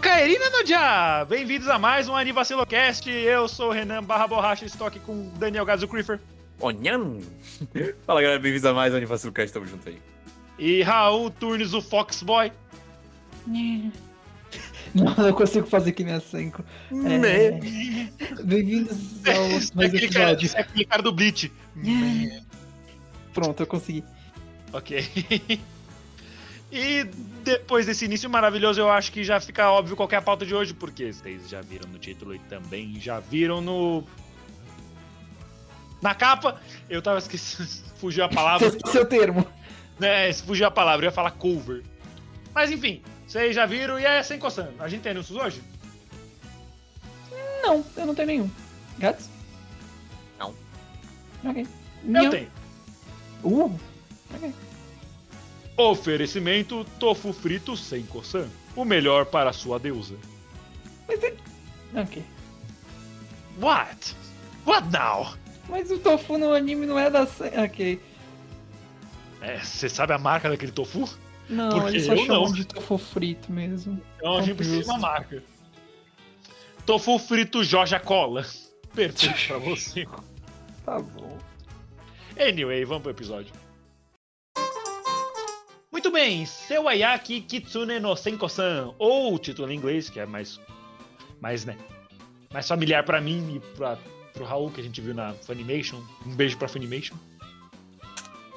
Caerina no dia! Bem-vindos a mais um Anivacilocast. Eu sou o Renan Barra Borracha, estou aqui com Daniel Gazo Creeper. Onham! Fala galera, bem-vindos a mais um Anivacilocast, tamo junto aí. E Raul Turnes, o Foxboy. Não, não consigo fazer que minha a É... Né. Bem-vindos é ao mais é episódio. Cara, é aquele cara do Bleach. Pronto, eu consegui. Ok. E depois desse início maravilhoso, eu acho que já fica óbvio qual é a pauta de hoje, porque vocês já viram no título e também já viram no. Na capa. Eu tava esquecendo. Fugiu a palavra. O termo. né, fugiu a palavra, eu ia falar cover. Mas enfim, vocês já viram e é sem coçando. A gente tem anúncios hoje? Não, eu não tenho nenhum. Gatos? Não. Ok. Eu Não. tenho. Uh, ok. Oferecimento tofu frito sem coçan. O melhor para sua deusa. Ok. What? What now? Mas o tofu no anime não é da. Ok. É, você sabe a marca daquele tofu? Não, Porque eles só eu chamam não. de tofu frito mesmo. Então a gente precisa de uma marca. Tofu frito Joja Cola. Perfeito pra você. Tá bom. Anyway, vamos pro episódio. Muito bem, Seu Ayaki Kitsune no Senko-san, ou o título em inglês, que é mais, mais, né, mais familiar pra mim e pra, pro Raul, que a gente viu na Funimation. Um beijo pra Funimation.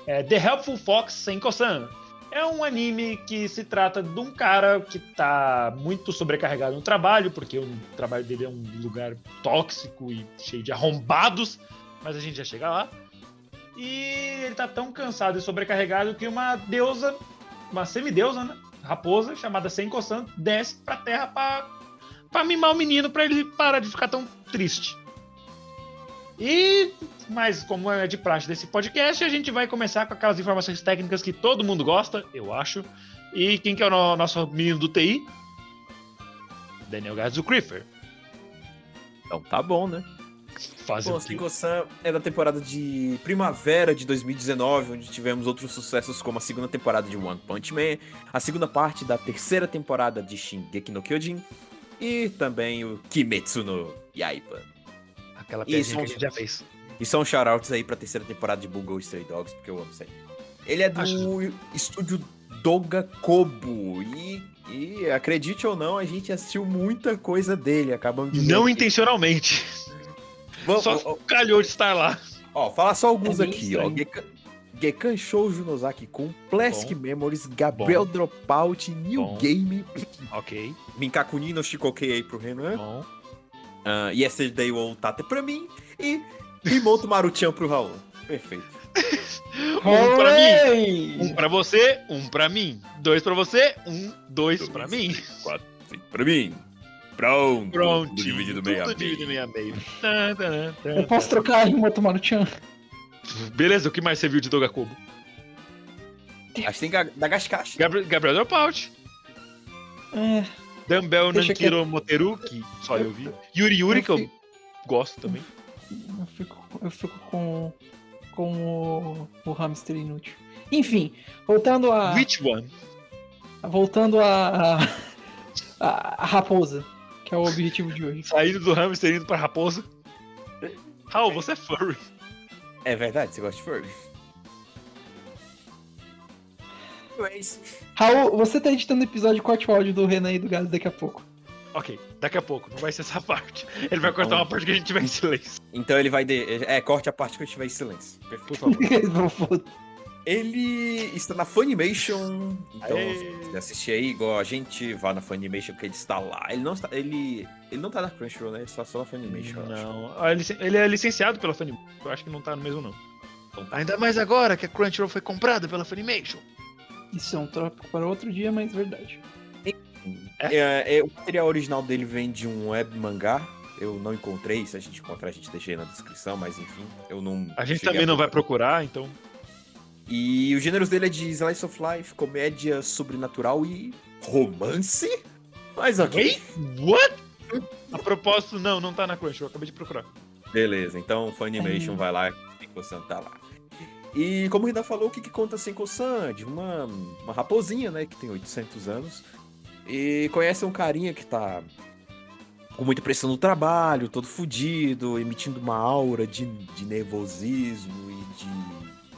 É The Helpful Fox Senko-san. É um anime que se trata de um cara que tá muito sobrecarregado no trabalho, porque o trabalho dele é um lugar tóxico e cheio de arrombados, mas a gente já chega lá. E ele tá tão cansado e sobrecarregado que uma deusa, uma semideusa, né? Raposa, chamada Senko-san, desce pra terra pra, pra mimar o menino pra ele parar de ficar tão triste. E, mas como é de praxe desse podcast, a gente vai começar com aquelas informações técnicas que todo mundo gosta, eu acho. E quem que é o no- nosso menino do TI? Daniel Gadzo Creeper. Então tá bom, né? Fazer Bom, o quê? Senko-san é da temporada de primavera de 2019, onde tivemos outros sucessos como a segunda temporada de One Punch Man, a segunda parte da terceira temporada de Shingeki no Kyojin e também o Kimetsu no Yaiba. Aquela E piadinha são- que a gente já fez. E são shoutouts aí pra terceira temporada de Bungo Stray Dogs, porque eu amo isso aí. Ele é do Acho- estúdio Doga Kobo. E, e acredite ou não, a gente assistiu muita coisa dele. Acabamos de Não intencionalmente. Vamos, Só ó, calhou de estar lá. ó, falar só alguns É aqui, ó. Gekan, Gekan Shoujo Nozaki com Plastic Bom. Memories, Gabriel Dropout, New Bom. Game, Ok, Minkakuni no Shikokei aí pro Renan, bom. uh, Yesterday Will Tate pra mim e Rimoto Maruchan pro Raul. Perfeito. Um pra mim, um pra você, um pra mim. Dois pra você, um, dois pra mim. Quatro, cinco pra mim. Pronto. Pronto. Tudo dividido meio a dividido meio. a Eu posso trocar a rima tomar no chan? Beleza, o que mais você viu de Dogakobo? Acho que tem ga- da Gascache. Gabriel, Gabriel Dropout. É, Dumbbell Deixa Nankiro Moteru, que só eu vi. Yuri Yuri, que eu gosto também. eu fico, eu fico com, com o, o hamster inútil. Enfim, voltando a. Which one? Voltando a, a, a raposa, que é o objetivo de hoje. Saindo do hamster indo pra raposa. Raul, você é furry. É verdade, você gosta de furry? Anyways, Raul, você tá editando o episódio corte o áudio do Renan e do Gás daqui a pouco. Ok, daqui a pouco, não vai ser essa parte. Ele vai cortar uma parte que a gente tiver em silêncio. Então ele vai. De... É, corte a parte que eu estiver em silêncio. Por Perfeito. favor. Ele está na Funimation. Então, Aê. se você assistir aí, igual a gente, vá na Funimation, porque ele está lá. Ele não está. Ele. Ele não tá na Crunchyroll, né? Ele está só na Funimation. Não, ah, ele ele é licenciado pela Funimation. Eu acho que não tá no mesmo, não. Então tá. Ainda mais agora que a Crunchyroll foi comprada pela Funimation. Isso é um tópico para outro dia, mas verdade. É, é, o material original dele vem de um web mangá. Eu não encontrei, se a gente encontrar, a gente deixa aí na descrição, mas enfim, eu não. A gente também a não vai procurar, então. E os gêneros dele é de Slice of Life, comédia sobrenatural e romance? Mas ok. Wait, what? A propósito, não, não tá na Crunchyroll, eu acabei de procurar. Beleza, então Funimation vai lá, Senko-san tá lá. E como o Rida falou, o que, que conta Senko-san? De uma, uma raposinha, né, que tem 800 anos. E conhece um carinha que tá com muita pressão no trabalho, todo fudido, emitindo uma aura de, de nervosismo e de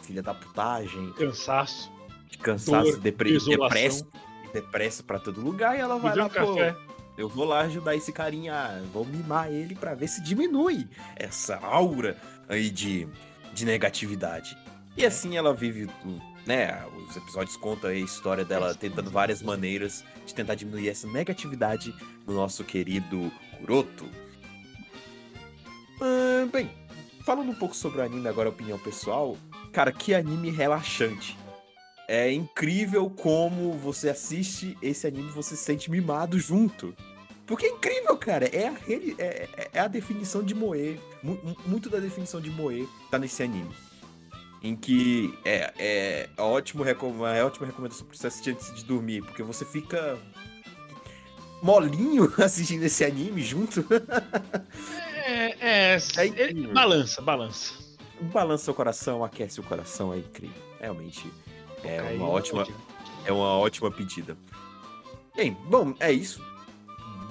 filha da putagem, Cansaço. de cansaço, Dor, depre, depresso, depresso pra todo lugar. E ela vai lá, um pô, café. eu vou lá ajudar esse carinha, vou mimar ele pra ver se diminui essa aura aí de, de negatividade. E assim ela vive, o- né? Os episódios contam a história dela tentando várias maneiras de tentar diminuir essa negatividade do nosso querido Kuroto. Ah, bem, falando um pouco sobre o anime agora, opinião pessoal, cara, que anime relaxante. É incrível como você assiste esse anime e você se sente mimado junto. Porque é incrível, cara. É a, é, é- é a definição de mu- muito da definição de moer tá nesse anime. Em que é, é, ótimo, é ótima recomendação pra você assistir antes de dormir. Porque você fica molinho assistindo esse anime junto. É, é, É incrível. balança, balança. Balança o coração, aquece o coração, é incrível. Realmente é uma ótima, é uma ótima pedida. Bem, bom, é isso.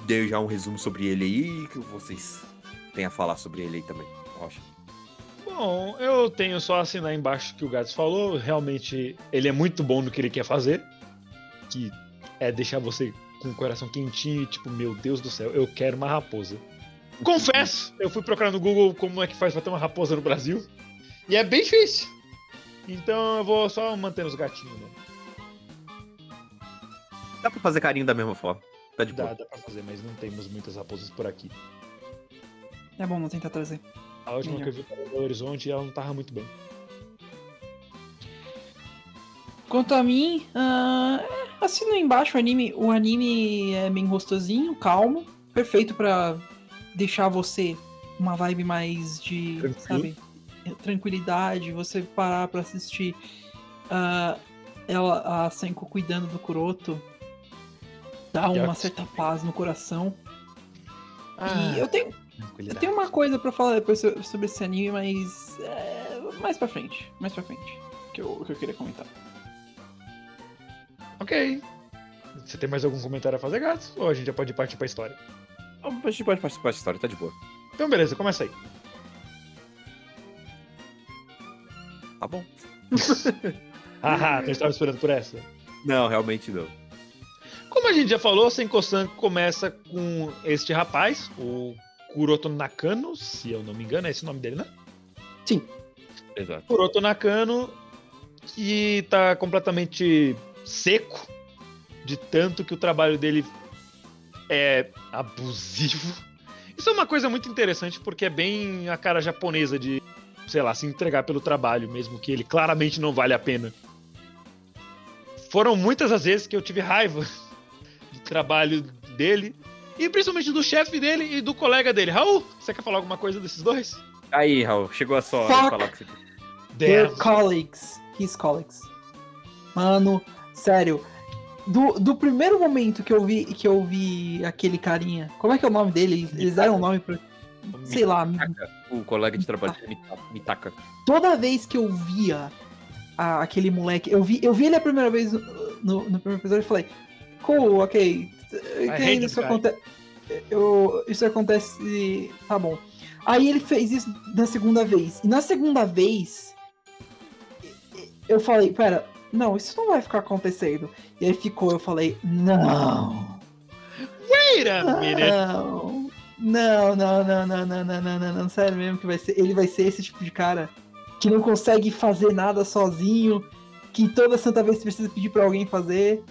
Dei já um resumo sobre ele aí, que vocês têm a falar sobre ele aí também. Rocha. Bom, eu tenho só a assinar embaixo que o Gats falou. Realmente, ele é muito bom no que ele quer fazer. Que é deixar você com o coração quentinho e tipo, meu Deus do céu, eu quero uma raposa. Confesso, eu fui procurar no Google como é que faz pra ter uma raposa no Brasil. E é bem difícil. Então eu vou só manter os gatinhos, né? Dá pra fazer carinho da mesma forma. Tá de Dá, boa. dá pra fazer, mas não temos muitas raposas por aqui. É bom, vou tentar trazer. A última Melhor. que eu vi para o Horizonte ela não tava muito bem. Quanto a mim, ah, é, assino embaixo o anime. O anime é bem gostosinho, calmo, perfeito pra deixar você uma vibe mais de, Tranquilo. sabe, tranquilidade, você parar pra assistir ah, ela, a Senko cuidando do Kuroto. Dá uma que certa paz no coração. Ah, E eu tenho, eu tenho uma coisa pra falar depois so- sobre esse anime, mas é, mais pra frente, mais pra frente, que eu, que eu queria comentar. Ok. Você tem mais algum comentário a fazer, Gatos? Ou a gente já pode partir pra história? A gente pode participar dessa história, tá de boa. Então, beleza, começa aí. Tá bom? Haha, não estava esperando por essa. Não, realmente não. Como a gente já falou, Senko-san começa com este rapaz, o Kuroto Nakano, se eu não me engano, é esse o nome dele, né? Exato. Kuroto Nakano, que tá completamente seco, de tanto que o trabalho dele é abusivo. Isso é uma coisa muito interessante, porque é bem a cara japonesa de, sei lá, se entregar pelo trabalho, mesmo que ele claramente não vale a pena. Foram muitas as vezes que eu tive raiva do trabalho dele, e principalmente do chefe dele e do colega dele. Raul, você quer falar alguma coisa desses dois? Aí, Raul, chegou a sua hora de falar que você Their colleagues. His colleagues. Mano, sério. Do, do primeiro momento que eu vi que eu vi aquele carinha. Como é que é o nome dele? Eles deram um nome pra. Sei lá. O colega de trabalho Mita- Mitaka. Toda vez que eu via a- aquele moleque. Eu vi, eu vi ele a primeira vez no, no, no primeiro episódio e falei. Cool, ok. Isso acontece. Eu, isso acontece. Tá bom. Aí ele fez isso na segunda vez. E na segunda vez. Eu falei, pera, não, isso não vai ficar acontecendo. E aí ficou, eu falei, não. Wait a minute. Não. Não, não, não, não, não, não, não, não, não, sério mesmo que vai ser. Ele vai ser esse tipo de cara que não consegue fazer nada sozinho que toda santa vez precisa pedir pra alguém fazer.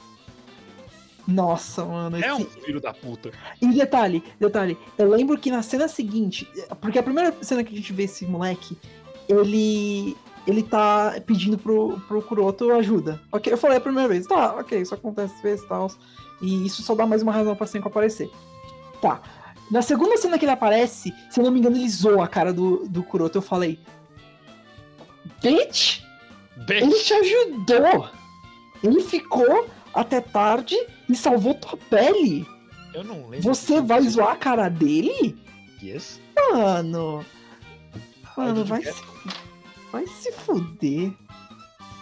Nossa, mano. É um esse- filho da puta. E detalhe, detalhe, eu lembro que na cena seguinte, porque a primeira cena que a gente vê esse moleque, ele. Ele tá pedindo pro, pro Kuroto ajuda. Ok, eu falei a primeira vez, tá, ok, isso acontece às vezes e tal. E isso só dá mais uma razão pra Senko aparecer. Tá. Na segunda cena que ele aparece, se eu não me engano, ele zoa a cara do, do Kuroto. Eu falei. Bitch! Ele Bitch. te ajudou! Ele ficou até tarde e salvou tua pele! Eu não lembro. Você vai zoar a cara dele? Yes. Mano. Mano, vai quê? Vai se fuder.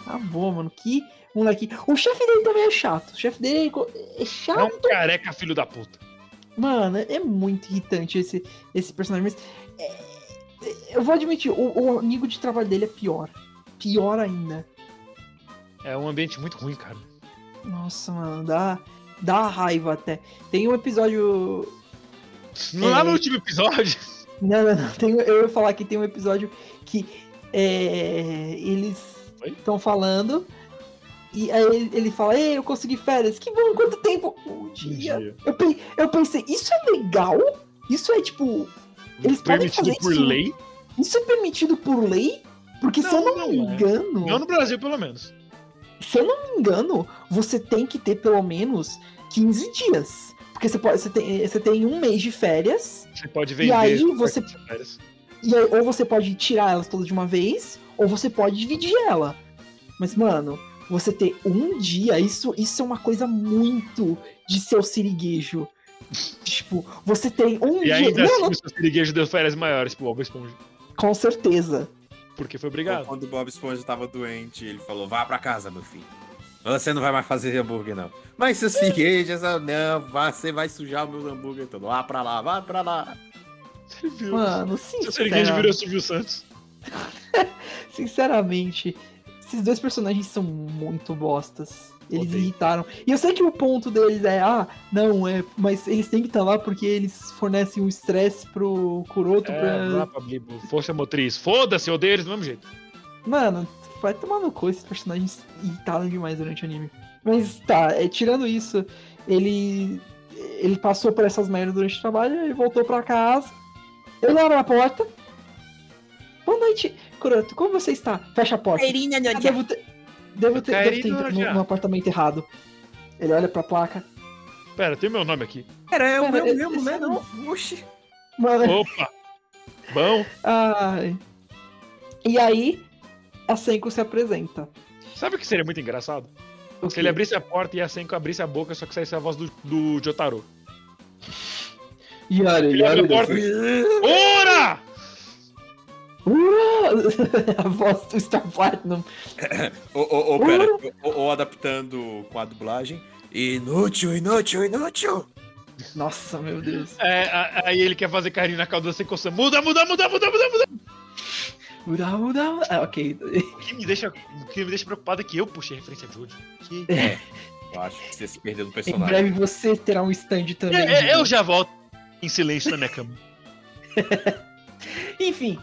Tá bom, mano. Que moleque. O chefe dele também é chato. O chefe dele é co- é É chato. um careca filho da puta. Mano, é muito irritante esse, esse personagem. Mas é, é, eu vou admitir, o, o amigo de trabalho dele é pior. Pior ainda. É um ambiente muito ruim, cara. Nossa, mano, dá, dá raiva até. Tem um episódio Lá É. no último episódio. Não, não, não. Tem, eu ia falar que tem um episódio que é, eles estão falando. E aí ele, fala, Ei, eu consegui férias. Que bom, quanto tempo? Um dia. Eu, pe- eu pensei, isso é legal? Isso é tipo. Eles podem Permitido fazer por isso? lei. Isso é permitido por lei? Porque se eu Não, não, me não é. engano. Não no Brasil, pelo menos. Se eu não me engano, você tem que ter pelo menos 15 dias. Porque você, pode, você, tem, você tem um mês de férias. Você pode vender. aí suas você- férias. E aí, ou você pode tirar elas todas de uma vez, ou você pode dividir ela. Mas, mano, você ter um dia, isso, isso é uma coisa muito de seu siriguejo. tipo, você tem um E dia. ainda assim, não, o seu siriguejo deu férias maiores pro Bob Esponja. com certeza. Porque foi obrigado. Quando o Bob Esponja tava doente, ele falou: vá pra casa, meu filho. Você não vai mais fazer hambúrguer, não. Mas seus filhos, não, você vai sujar meus hambúrguer todo. Vá pra lá, vá pra lá. Viu? Mano, Seu siriguejo virou sinceramente, Silvio Santos. sinceramente, esses dois personagens são muito bostas. Eles Odeio. irritaram. E eu sei que o ponto deles é, ah, não, é, mas eles têm que estar lá porque eles fornecem o estresse pro Kuroto É, pra, lá pra. Força motriz. Foda-se, eu odeio eles do mesmo jeito. Mano, vai tomar no cu, esses personagens irritaram demais durante o anime. Mas tá, é, tirando isso, ele. Ele passou por essas merdas durante o trabalho e voltou pra casa. Eu abro a porta. Boa noite, Kuroto, como você está? Fecha a porta. Ah, devo ter, devo ter, devo ter Cairina, entrado no, no apartamento errado. Ele olha pra placa. Pera, tem meu nome aqui. Era, é o meu mesmo, né? Não. Oxi. Mano, Opa! Bom, ai. E aí, a Senko se apresenta. sabe o que seria muito engraçado? O Se quê? ele abrisse a porta e a Senko abrisse a boca, só que saísse a voz do, do Jotaro. Yara, Ele abre a porta. Ora! Ura! a voz do Star Platinum. Ô, ô, ô, pera. Ô, adaptando com a dublagem. Inútil, inútil, inútil. Nossa, meu Deus. É, a- aí ele quer fazer carinho na calda da Senko San. Muda, muda, muda, muda, muda, muda. Ura, ura, ura. Ah, ok. O que me deixa, o que me deixa preocupado é que eu puxei a referência de Jojo. Que... Eu acho que você se perdeu no Em personagem. breve você terá um stand também. É, é, eu já volto em silêncio na minha cama. Enfim.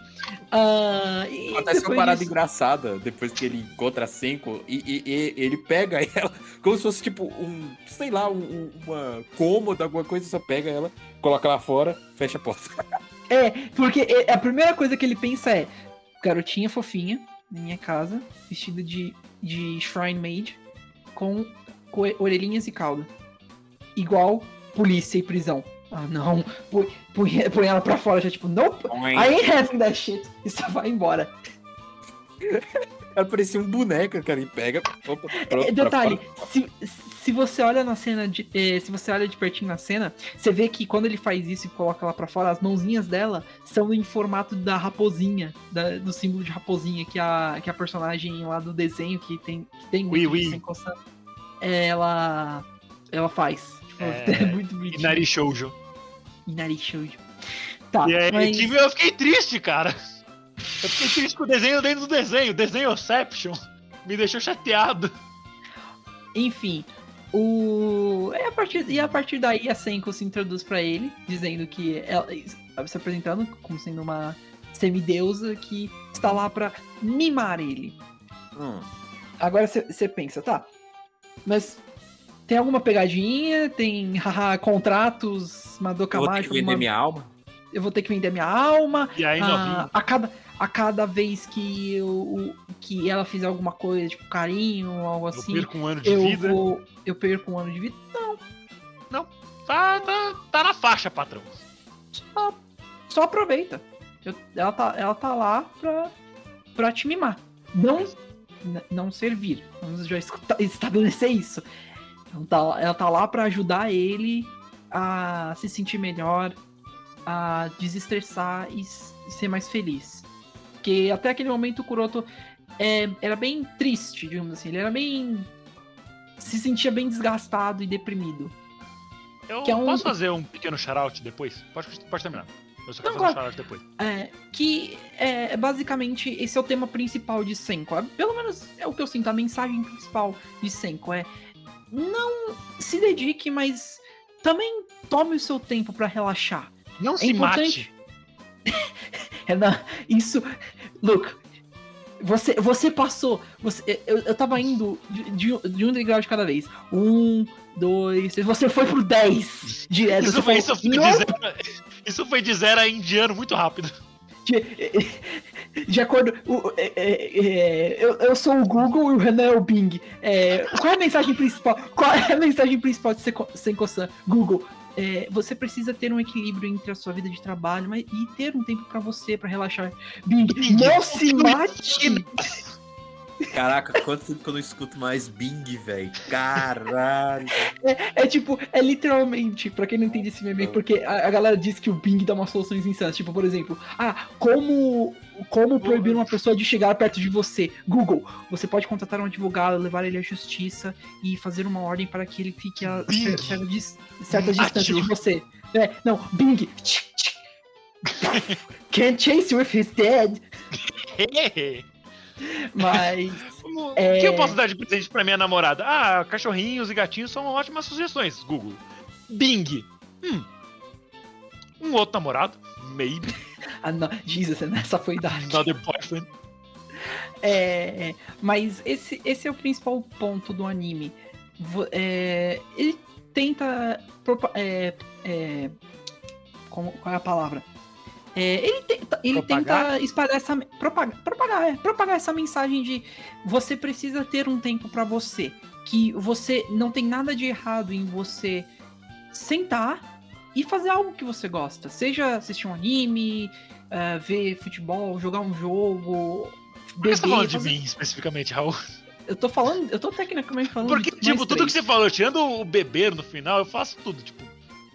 e Acontece uma parada disso- engraçada depois que ele encontra a Senko e, e- e ele pega ela como se fosse tipo um, sei lá, um- um- uma cômoda, alguma coisa, só pega ela, coloca lá fora, fecha a porta. É, porque é- a primeira coisa que ele pensa é: garotinha fofinha na minha casa, vestida de, de Shrine Maid, com co- orelhinhas e cauda. Igual polícia e prisão. Ah, não. Põe, põe, põe ela pra fora, já tipo, nope, I ain't having that shit. E só vai embora. Ela parecia um boneco, cara, e pega. Opa, pronto, É, pra detalhe, fora. se, se você olha na cena de. eh, se você olha de pertinho na cena, você vê que quando ele faz isso e coloca ela pra fora, as mãozinhas dela são em formato da raposinha, da- do símbolo de raposinha que a, que a personagem lá do desenho que tem, que tem Oui, oui. sem coçar, ela. Ela faz. É, é, muito bonitinho. Inari Shoujo. Inari Shoujo. Tá, E aí, mas... que eu fiquei triste, cara. Eu fiquei triste com o desenho dentro do desenho. O desenho Inception me deixou chateado. Enfim, o. É a partir... E a partir daí a Senko se introduz pra ele, dizendo que ela se apresentando como sendo uma semideusa que está lá pra mimar ele. Hum. Agora você pensa, tá. Mas tem alguma pegadinha? Tem haha, contratos, Madoka Eu vou ter que Mágica? vender alguma- minha alma. Eu vou ter que vender minha alma. E aí, Ah, novinho. a, cada, a cada vez que, eu, que ela fizer alguma coisa, tipo carinho, algo Eu assim, perco um ano de eu vida. vou. Eu perco um ano de vida. Tá, tá, tá na faixa, patrão. Só, só aproveita. Eu- ela, tá, ela tá lá pra, pra te mimar. Não, não servir. Vamos já estabelecer isso. Ela tá, ela tá lá pra ajudar ele a se sentir melhor, a desestressar e, ser mais feliz. Porque até aquele momento o Kuroto é, era bem triste, digamos assim. Ele era bem. se sentia bem desgastado e deprimido. Eu Que é um- posso fazer um pequeno shout depois? Pode, pode terminar. Eu só quero Não, fazer um claro. shout depois. É, que é basicamente esse é o tema principal de Senko. É, Pelo menos é o que eu sinto, a mensagem principal de Senko é não se dedique, mas também tome o seu tempo pra relaxar. Não É se importante. mate. Renan, isso. Look, você, você passou. Você, eu, eu tava indo de, de, de um degrau de cada vez. Um, dois, três. Você foi pro 10 direto. Isso foi, falou, isso, foi de "Não, zero, isso foi de zero a indiano muito rápido. De, acordo. o- é, é, é, eu, eu sou o Google e o Renan é o Bing. É, qual é a mensagem principal? Qual é a mensagem principal de Senko- Senko-san? Google. é, você precisa ter um equilíbrio entre a sua vida de trabalho mas, e ter um tempo pra você, pra relaxar. Bing, Bing, não se mate! Caraca, quanto tempo que eu não escuto mais Bing, velho? Caralho. É tipo, é literalmente, pra quem não entende esse meme, porque a, a galera diz que o Bing dá umas soluções insanas. Tipo, por exemplo, ah, como, como proibir uma pessoa de chegar perto de você? Google, você pode contratar um advogado, levar ele à justiça e fazer uma ordem para que ele fique a Bing. certa, dis- certa distância de você. É, não, Bing. Can't chase you if he's dead. Mas. O É. que eu posso dar de presente pra minha namorada? Ah, cachorrinhos e gatinhos são ótimas sugestões, Google. Bing. Hum. Um outro namorado? Maybe. Ah, Jesus, essa foi dark. Another boyfriend. É, mas esse, esse é o principal ponto do anime. É, ele tenta. É, é, como- qual é a palavra? É, ele tenta, ele Propagar? tenta espalhar essa. Propagar, propagar, é, propagar essa mensagem de você precisa ter um tempo pra você. Que você não tem nada de errado em você sentar e fazer algo que você gosta. Seja assistir um anime, eh, ver futebol, jogar um jogo. Por que você tá beber, falando de fazer- mim especificamente, Raul? Eu tô falando, eu tô tecnicamente falando Porque, de tipo, tudo que três. você falou, tirando o beber no final, eu faço tudo. Tipo,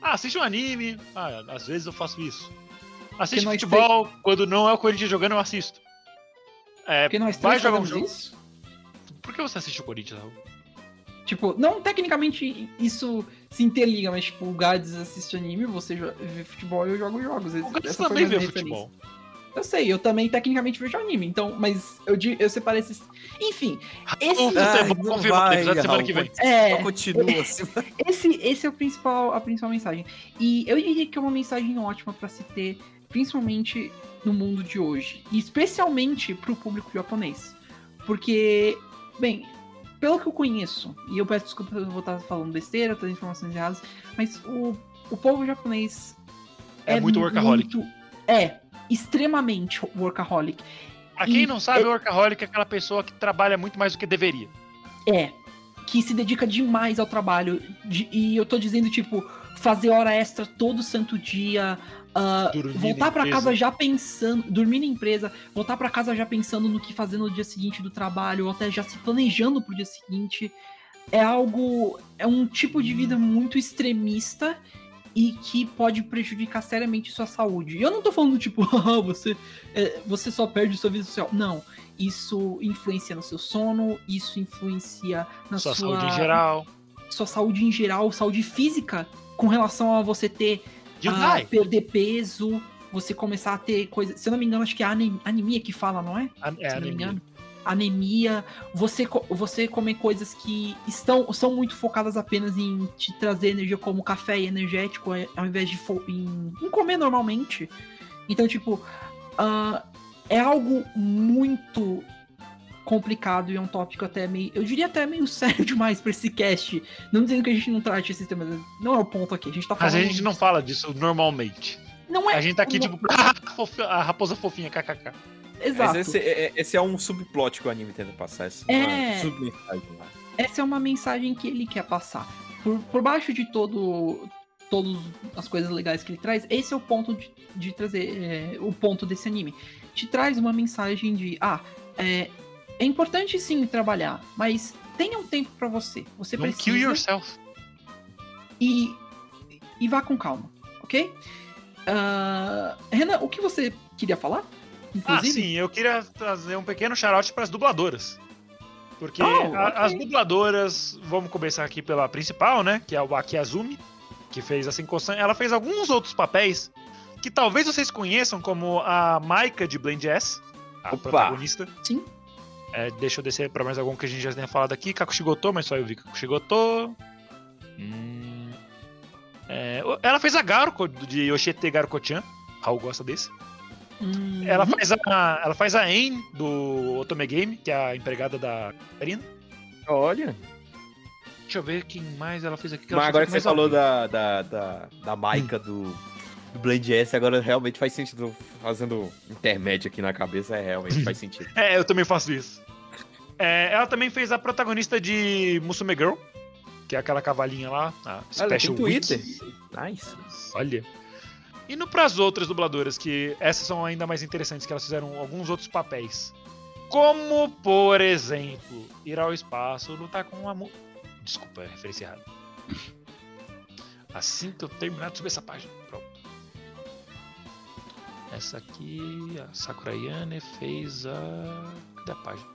ah, assiste um anime. Ah, às vezes eu faço isso. Assiste nós futebol, quando não é o Corinthians jogando, eu assisto. É, Porque nós vai três jogar um jogo. isso. Por que você assiste o Corinthians, Raul? Tipo, não tecnicamente isso se interliga, mas tipo, o Gades assiste anime, você vê futebol e eu jogo jogos. O foi também vê referência. futebol. Eu sei, eu também tecnicamente vejo anime, então, mas eu, eu separei esses. Enfim, esse, Ai, futebol não vai, episódio semana que vem. é, Só continua assim. esse, esse é o principal, a principal mensagem. E eu diria que é uma mensagem ótima pra se ter, principalmente no mundo de hoje. E especialmente pro público japonês. Porque, bem, pelo que eu conheço, e eu peço desculpa se eu vou estar falando besteira, trazendo informações erradas, mas o, o povo japonês É muito workaholic. muito- é, extremamente workaholic. Pra quem E- não sabe, o workaholic é aquela pessoa que trabalha muito mais do que deveria. É, que se dedica demais ao trabalho. de- e eu tô dizendo, tipo, fazer hora extra todo santo dia. Na voltar pra empresa. casa já pensando, dormir na empresa, voltar pra casa já pensando no que fazer no dia seguinte do trabalho, ou até já se planejando pro dia seguinte. É algo. É um tipo de vida muito extremista e que pode prejudicar seriamente sua saúde. E eu não tô falando, tipo, "Ah, você, é, você só perde sua vida social. Não. Isso influencia no seu sono, isso influencia na Sua sua, saúde em geral. sua saúde em geral, saúde física, com relação a você ter You a die. perder peso, você começar a ter coisa. Se eu não me engano, acho que é ane- anemia que fala, não é? A- É Se eu não me engano. Anemia, você, você comer coisas que estão são muito focadas apenas em te trazer energia, como café e energético, é- ao invés de em, em comer normalmente. Então, tipo, ah, é algo muito complicado e é um tópico até meio. Eu diria até meio sério demais pra esse cast. Não dizendo que a gente não trate esses temas. Não é o ponto aqui. A gente tá Mas falando. a gente não fala disso normalmente. Não é. A gente tá aqui, não- tipo, a raposa fofinha, kkk. Exato. Mas esse, é- esse é um subplot que o anime tenta passar. Essa É. uma submensagem lá. essa é uma mensagem que ele quer passar. Por, por baixo de todo todas as coisas legais que ele traz, esse é o ponto de, de trazer é, o ponto desse anime. Te traz uma mensagem de ah, é, é importante sim trabalhar, mas tenha um tempo pra você. Você Don't precisa kill yourself. e, e vá com calma, ok? Ah, Renan, o que você queria falar? Ah, Inclusive, sim, eu queria trazer um pequeno shout para as dubladoras. Porque Oh, a- ok. as dubladoras, vamos começar aqui pela principal, né? Que é o Aki Azumi, que fez a Senkosan. Ela fez alguns outros papéis que talvez vocês conheçam, como a Maika de Blend S, a Opa. protagonista. Sim. É, deixa eu descer pra mais algum que a gente já tenha falado aqui. Kakushigoto, mas só eu vi Kakushigoto. Hum, é, ela fez a Garuko de Yoshite Garuko-chan. Raul gosta desse. hum, Ela faz a, ela faz a Ain do Otome Game, que é a empregada da Karina. Olha. Deixa eu ver quem mais ela fez aqui. Mas agora que você falou da. da, da, da, Maika do, do Blend S, agora realmente faz sentido. Fazendo intermédio aqui na cabeça, é, realmente faz sentido. É, eu também faço isso. É, ela também fez a protagonista de Musume Girl, que é aquela cavalinha lá, a Olha, Special tem Twitter. Nice. Olha. E no pras outras dubladoras, que essas são ainda mais interessantes, que elas fizeram alguns outros papéis. Como, por exemplo, ir ao espaço, lutar com uma. mu- Desculpa, é referência errada. Assim que eu terminar de subir essa página. Pronto. Essa aqui, a Sakurayane fez a. Cadê a página?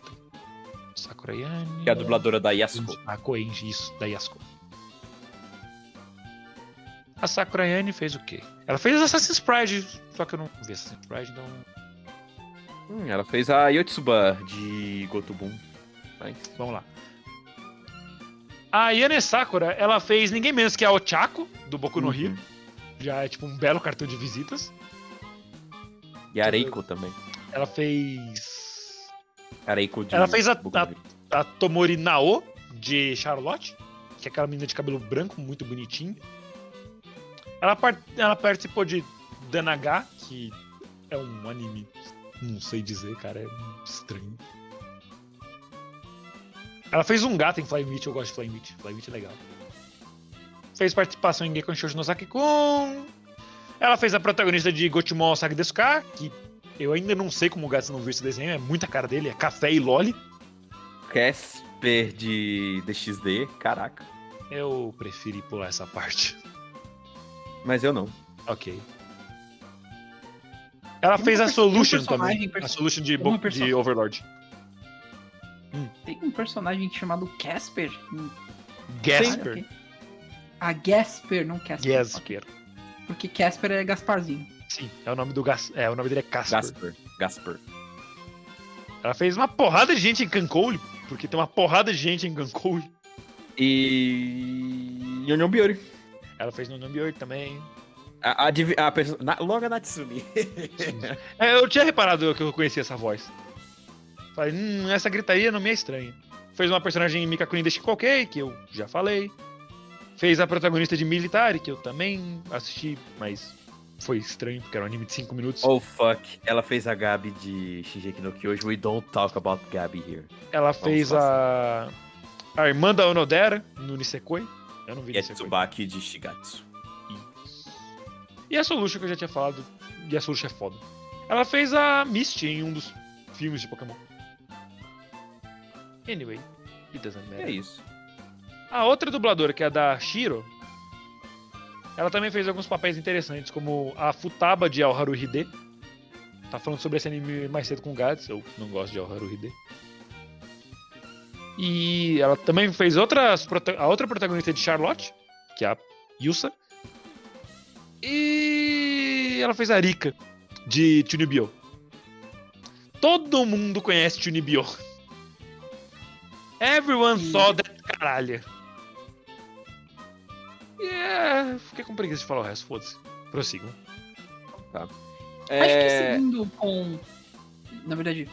Sakurayane. Que é a dubladora da Yasuko. A Koenji, isso, da Yasuko. A Sakurayane fez o quê? Ela fez Assassin's Pride, só que eu não vi Assassin's Pride, então. Hum, ela fez a Yotsuba de Gotobun. Nice. Vamos lá. A Yane Sakura, ela fez ninguém menos que a Ochako, do Boku no Hero. Já é tipo um belo cartão de visitas. E a Reiko também. Ela fez. A Reiko de Ela fez a- a- a Tomori Nao, de Charlotte, que é aquela menina de cabelo branco, muito bonitinho. Ela, par- ela participou de Danaga, que é um anime, não sei dizer, cara, é estranho. Ela fez um gato em Fly Meet, eu gosto de Fly Meet, Fly Meet é legal. Fez participação em Gekon Shoujo no Saki-kun. Ela fez a protagonista de Gotimon Sagi Desuka, que eu ainda não sei como o gato não viu esse desenho, é muita cara dele, é café e loli. Casper de DXD, caraca. Eu preferi pular essa parte. Mas eu não. Ok. Ela Tem fez a um Solution também. A Solution de, Bo- de Overlord. Tem um personagem chamado Casper. Hum, Gasper. ok. Ah, Gasper, não Casper. Gasper. Porque Casper é Gasparzinho. Sim, é o nome do gas. É, o nome dele é Casper. Gasper. Gasper. Ela fez uma porrada de gente em Cancole, porque tem uma porrada de gente em Cancole. E. Yonyon Biori. Ela fez no nome 8 também. A, a, a perso- na, Loga Natsumi. É, eu tinha reparado que eu conhecia essa voz. Falei, hum, essa gritaria não me é estranha. Fez uma personagem em Mikakuni de Shikoukei, que eu já falei. Fez a protagonista de Military, que eu também assisti, mas foi estranho, porque era um anime de 5 minutos. oh fuck. Ela fez a Gabi de Shingeki no Kyoji. We don't talk about Gabi here. Ela fez a. A irmã da Onodera no Nisekoi. Eu não vi E a. Tsubaki de Shigatsu. E a Solution, que eu já tinha falado. E a Solution é foda. Ela fez a Misty em um dos filmes de Pokémon. Anyway, it doesn't matter. é isso. A outra dubladora, que é a da Shiro, ela também fez alguns papéis interessantes, como a Futaba de Alharu Hide. Tá falando sobre esse anime mais cedo com o Gads, eu não gosto de Alharu Hide. E ela também fez outras, a outra protagonista de Charlotte, que é a Yusa. E ela fez a Rika, de Chunibyo. Todo mundo conhece Chunibyo. Everyone saw that caralho. E é, fiquei com preguiça de falar o resto, foda-se. Prossigam. Acho que É... seguindo com. Na verdade,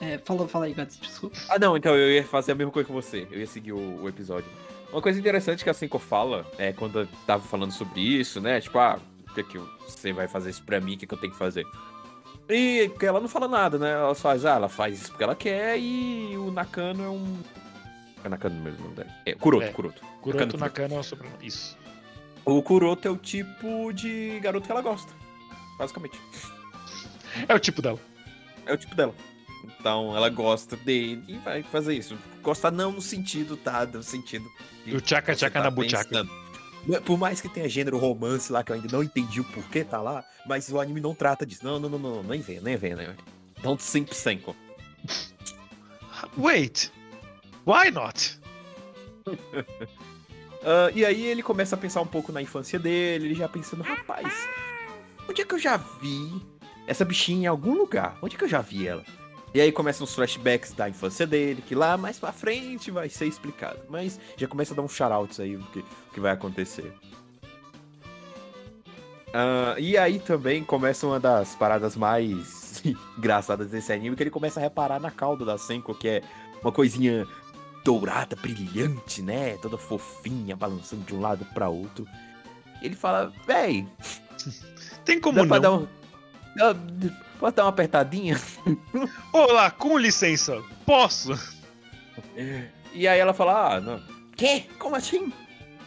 É, fala, fala aí, Gats, desculpa. Ah, não, então eu ia fazer a mesma coisa que você. Eu ia seguir o, o episódio. Uma coisa interessante que a Cinco fala, é, quando eu tava falando sobre isso, né? Tipo, ah, o que, que você vai fazer isso pra mim? O que, que eu tenho que fazer? E ela não fala nada, né? Ela faz, ah, ela faz isso porque ela quer e o Nakano é um. É Nakano mesmo o nome dele. É, Kuroto, É. Kuroto. Kuroto Nakano é o sobrenome. Isso. O Kuroto é o tipo de garoto que ela gosta. Basicamente. É o tipo dela. É o tipo dela. Então ela gosta dele e vai fazer isso. Gosta não no sentido, tá? No sentido. Do tchaca tchaca tá na buchaca. Por mais que tenha gênero romance lá, que eu ainda não entendi o porquê tá lá, mas o anime não trata disso. Não, não, não, não, nem vem, nem vem, né? Don't simp senko. Wait. Why not? Ah, e aí ele começa a pensar um pouco na infância dele, ele já pensando, rapaz, onde é que eu já vi essa bichinha em algum lugar? Onde é que eu já vi ela? E aí começam os flashbacks da infância dele, que lá mais pra frente vai ser explicado. Mas já começa a dar uns shoutouts aí do que, que vai acontecer. Ah, e aí também começa uma das paradas mais engraçadas desse anime, que ele começa a reparar na cauda da Senko, que é uma coisinha dourada, brilhante, né? Toda fofinha, balançando de um lado pra outro. Ele fala, véi, Tem como dá pra não? dar um... Pode dar uma apertadinha? Olá, com licença. Posso? E aí ela fala, ah, não. Quê? Como assim?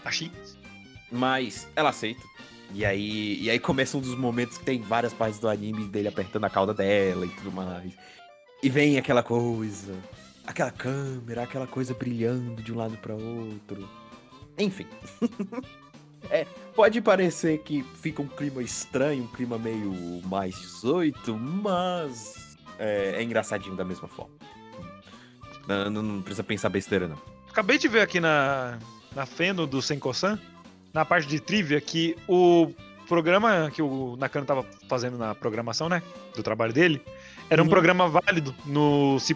Achei. Mas ela aceita. E aí, e aí começa um dos momentos que tem várias partes do anime dele apertando a cauda dela e tudo mais. E vem aquela coisa, aquela câmera, aquela coisa brilhando de um lado pra outro. Enfim. é, pode parecer que fica um clima estranho, um clima meio mais 18, mas é, é engraçadinho da mesma forma. Não, não- não precisa pensar besteira, não. Acabei de ver aqui na, na Feno do Senko-san, na parte de trivia, que o programa que o Nakano tava fazendo na programação, né? Do trabalho dele, era um Uhum. programa válido no C.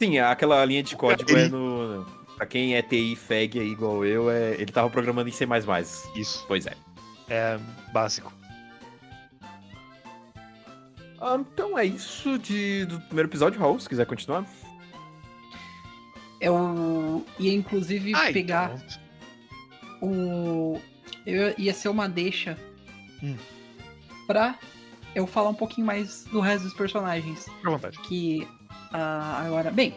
Sim, aquela linha de código é no. Pra quem é TI FEG aí igual eu, é... ele tava programando em C. Isso, Pois é. é básico. Ah, então é isso de, do primeiro episódio, Raul, se quiser continuar. Eu ia inclusive Ai, pegar então, o. Eu ia ser uma deixa Hum. pra eu falar um pouquinho mais do resto dos personagens. fica à vontade. Que ah, agora. Bem,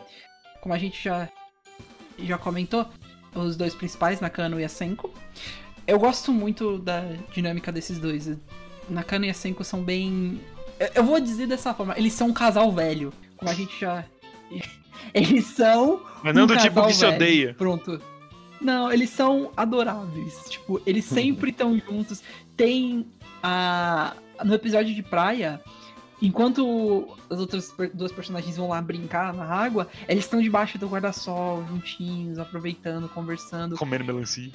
como a gente já, já comentou, os dois principais, Nakano e a Senko. Eu gosto muito da dinâmica desses dois. Nakano e a Senko são bem. eu- vou dizer dessa forma, eles são um casal velho. Como a gente já. Eles são Mas não um do tipo que se velho. odeia. Pronto. Não, eles são adoráveis. Tipo, eles sempre estão juntos. Tem a. No episódio de praia, enquanto as outras duas personagens vão lá brincar na água, eles estão debaixo do guarda-sol, juntinhos, aproveitando, conversando. Comendo melancia.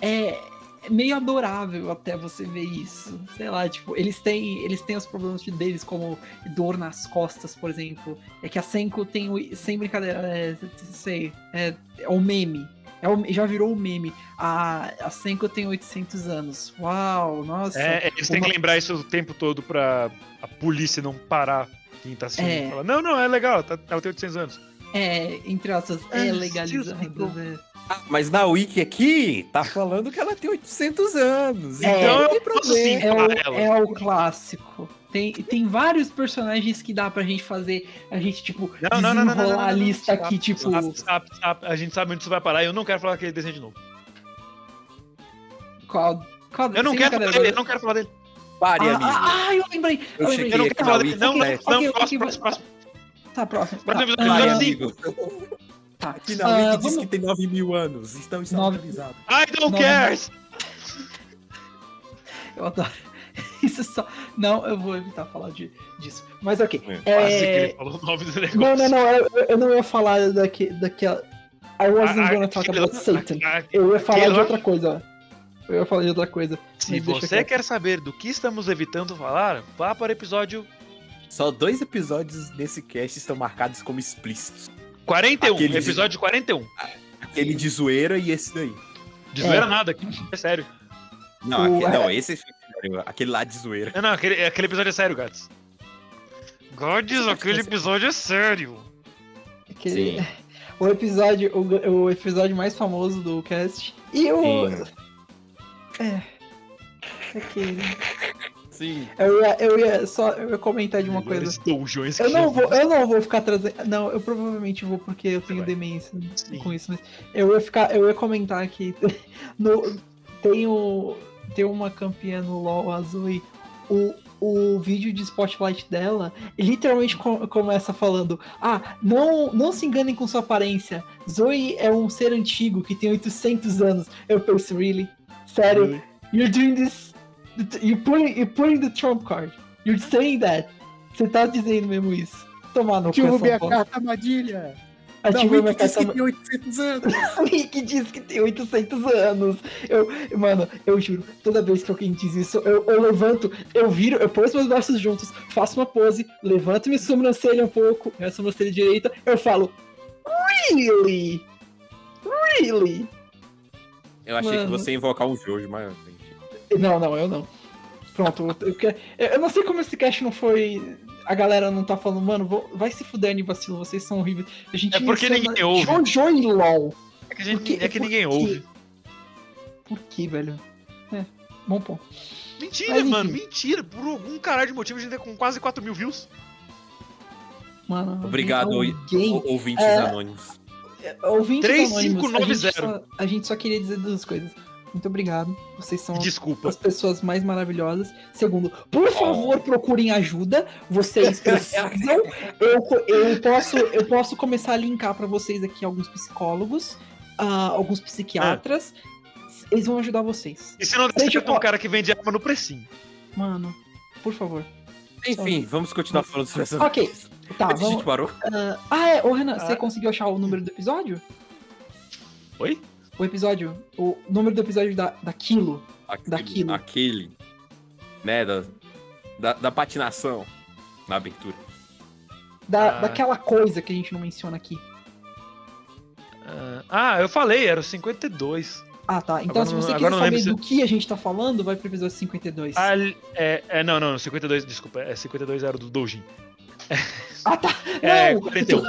É é meio adorável até você ver isso. Sei lá, tipo, eles têm, eles têm os problemas de- deles, como dor nas costas, por exemplo. É que a Senko tem, o- sem brincadeira, é, sei, é, é o meme. É o- já virou o meme. A, a Senko tem 800 anos. Uau, nossa. É, eles têm uma- que lembrar isso o tempo todo pra a polícia não parar quem tá assistindo. É. Fala, não, não, é legal, tá, ela tem 800 anos. É, entre aspas, é Ah, legalizado. Né? Ah, mas na Wiki aqui, tá falando que ela tem 800 anos. É, então eu não tem posso problema. sim. É o, ela. é o clássico. Tem, tem vários personagens que dá pra gente fazer, a gente, tipo, Não, não, não, não, não, a lista aqui, tipo. A gente sabe onde isso vai parar e eu não quero falar aquele desenho de novo. Qual, qual, Eu não quero falar dele, eu não quero falar dele. Pare, Ah, amigo. ah, ah, eu lembrei. Eu, Eu lembrei. Eu não quero falar dele. Não, não, não, próximo, próximo, próximo. Tá, próximo. Próximo Tá, episódio, ah, eu amigo. tá. Ah, Wiki diz vamos- que tem 9 mil anos. Estão estabilizados. I don't Não, care! Eu adoro. Isso só. Não, eu vou evitar falar de, disso. Mas ok. É, Quase que É... ele falou o nome do negócio. Não, não, não. Eu, eu não ia falar daqui, daquela. I wasn't Ah, gonna talk about Satan. ah, Eu ia falar de outra coisa. Eu ia falar de outra coisa. Se você quer saber do que estamos evitando falar, vá para o episódio Só dois episódios desse cast estão marcados como explícitos. 41. Aquele de- Episódio 41. Aquele de zoeira e esse daí. De zoeira nada, aqui. É sério. Não, O- aquele, não esse é sério. Aquele lá de zoeira. Não, não, aquele, aquele episódio é sério, gatos. Guardians, aquele episódio é sério. Aquele- Sim. O episódio, o, o episódio mais famoso do cast. E o. Sim. É. Aquele. Sim. Eu ia, eu ia só eu ia comentar de uma coisa. Donjões Eu não vou, eu não vou ficar trazendo. Não, eu provavelmente vou porque eu tenho vai. demência Sim. com isso, mas eu ia ficar, eu ia comentar que no tem o tem uma campeã no LoL azul e o o vídeo de spotlight dela literalmente co- começa falando: "Ah, não, não se enganem com sua aparência. Zoe é um ser antigo que tem 800 anos." Eu penso, really? Sério? You're doing this. You're putting, you're putting the trump card. You're saying that. Você tá dizendo mesmo isso. Tomar no cu, São Paulo. carta armadilha. Não, disse carta. que tem 800 anos. O Rick diz que tem 800 anos. Eu, mano, eu juro, toda vez que alguém diz isso, eu, eu levanto, eu viro, eu ponho os meus braços juntos, faço uma pose, levanto minha sobrancelha um pouco, minha sobrancelha direita, eu falo, Really? Really? Eu achei que Mano. você ia invocar um Jojo, mas. Não, não, eu não. Pronto, eu, eu, eu não sei como esse cast não foi. A galera não tá falando, mano, vou- vai se fuder, Anivacilo, vocês são horríveis. A gente É porque ninguém ouve. Jojo e LOL. É que, a gente- Por quê? é que Por ninguém ouve. Por que, velho? É, bom ponto. Mentira, Mas, enfim. mano, mentira. Por algum caralho de motivo a gente tá com quase 4 mil views. Mano, Obrigado, alguém, Ou- Ouvintes É. anônimos. ouvintes 3590. anônimos, a gente, só, a gente só queria dizer duas coisas. Muito obrigado, vocês são Desculpa. as pessoas mais maravilhosas. Segundo, por favor, procurem ajuda. Vocês precisam. eu, eu, posso, eu posso começar a linkar pra vocês aqui alguns psicólogos, ah, alguns psiquiatras. Eles vão ajudar vocês. E se não Gente, certo um cara que vende arma no precinho? Mano, por favor. Enfim, vamos continuar falando sobre essa. Ok, tá, Onde a vamos. gente parou? ah, ah, é, ô Renan, você Ah. conseguiu achar o número do episódio? Oi? O episódio, o número do episódio da, daquilo. Aquele. Daquilo. Aquele. Né, da, da, da patinação na abertura. Da, Ah. Daquela coisa que a gente não menciona aqui. Ah, Ah, eu falei, era o 52. Ah, tá. Então, Agora se você quiser não lembro saber se- do que a gente tá falando, vai pro episódio 52. Ah, é, é, não, não, 52, desculpa. É 52 era do Doujin. tá. É, não. 41.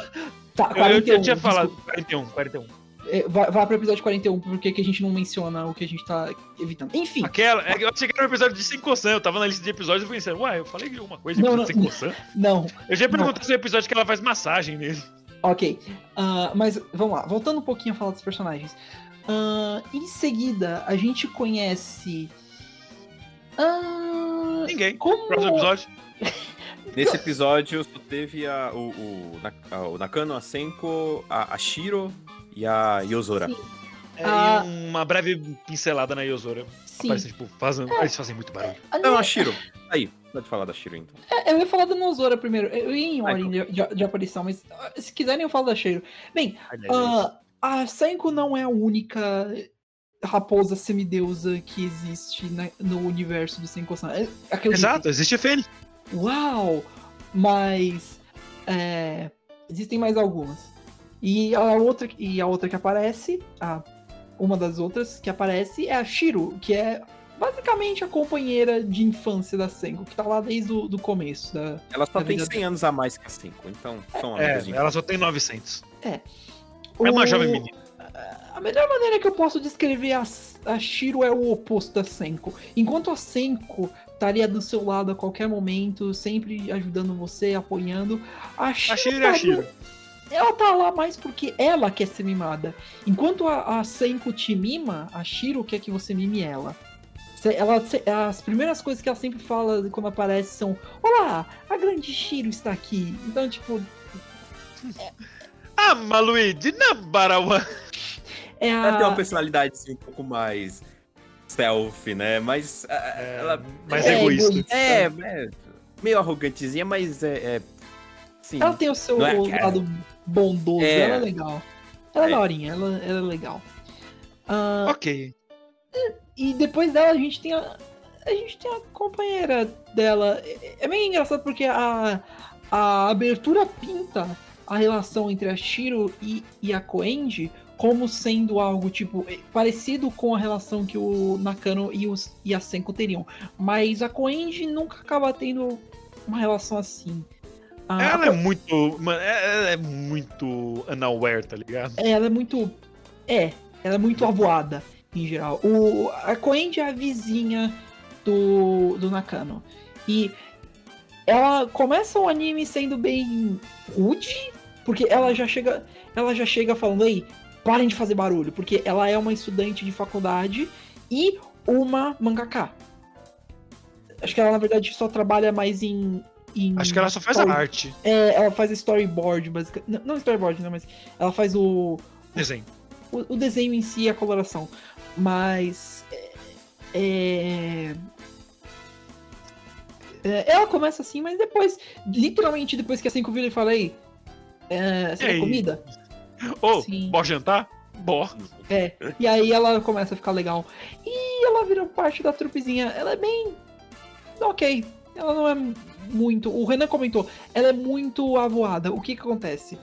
Tá, Eu, 41. eu tinha falado desculpa. 41, 41. É, vai, vai pro episódio 41, porque que a gente não menciona o que a gente tá evitando. Enfim, Aquela, é eu achei que era um episódio de Senkosan, eu tava na lista de episódios e pensei, uai, eu falei de alguma coisa de Não, episódio de Senkosan? não. Eu já ia perguntar se é o episódio que ela faz massagem nele. Ok. Ah, mas vamos lá, voltando um pouquinho a falar dos personagens. Ah, em seguida, a gente conhece. Ah, Ninguém. como. Próximo episódio. Nesse episódio só teve a, o, o, a- o Nakano, a Senko, a, a Shiro e a Yozora. Sim. É, Ah. e uma breve pincelada na Yozora. Sim. Aparece, tipo, fazendo, eles fazem muito barulho. Ah, Não, a Shiro. Aí, pode falar da Shiro então. É, eu ia falar da Nosora primeiro. Eu ia em Vai, ordem de, de- de aparição, mas ah, se quiserem eu falo da Cheiro. Bem, ah, a Senko não é a única raposa semideusa que existe na- no universo do Senko-san. É. Exato, existe a Fene. Uau! Mas é, existem mais algumas. E a outra e a outra que aparece, a, uma das outras que aparece é a Shiro, que é basicamente a companheira de infância da Senko, que tá lá desde o do começo da, Ela só É tem verdade. 100 anos a mais que a Senko, então são É, amigas de ela só tem 900. É O- uma jovem menina. A melhor maneira que eu posso descrever a, a Shiro é o oposto da Senko. Enquanto a Senko estaria do seu lado a qualquer momento, sempre ajudando você, apoiando, a Shiro, A Shiro é a estaria- Shiro. Ela tá lá mais porque ela quer ser mimada. Enquanto a, a Senko te mima, a Shiro quer que você mime ela. Se- Ela, se- as primeiras coisas que ela sempre fala quando aparece são: Olá, a grande Shiro está aqui. Então, tipo, Ah, Maluigi, Nambarawa. é Ela tem uma a. personalidade assim, um pouco mais stealth, né? Mas ah, ela mais é egoísta. egoísta. é, é meio arrogantezinha, mas é, é sim. Ela tem o seu é lado bondoso, É. ela é legal. Ela é, É. daorinha, ela, ela é legal. Ah, Ok. e depois dela a gente tem a. A gente tem a companheira dela. É, é meio engraçado porque a, a abertura pinta a relação entre a Shiro e, e a Koenji como sendo algo, tipo, eh, parecido com a relação que o Nakano e, os, e a Senko teriam. Mas a Koenji nunca acaba tendo uma relação assim. Ah, Ela é muito. Mano, ela é muito unaware, tá ligado? É, ela é muito. É, ela é muito avoada, em geral. O, a Koenji é a vizinha do, do Nakano. E ela começa o anime sendo bem rude, porque ela já chega. Ela já chega falando, ei, parem de fazer barulho, porque ela é uma estudante de faculdade e uma mangaka. Acho que ela, na verdade, só trabalha mais em. Em Acho que ela só faz a story- arte. É, ela faz storyboard, basicamente. Não, storyboard, né? Mas ela faz o, Desenho. o, o desenho em si e a coloração. Mas. é, é, é, ela começa assim, mas depois, literalmente, depois que a Cinco vira e fala aí. É, você quer comida? Ô, Sim. bora jantar? Bora. É. E aí ela começa a ficar legal. E ela vira parte da trupezinha. Ela é bem. Ok. Ela não é muito. O Renan comentou, ela é muito avoada. O que que acontece?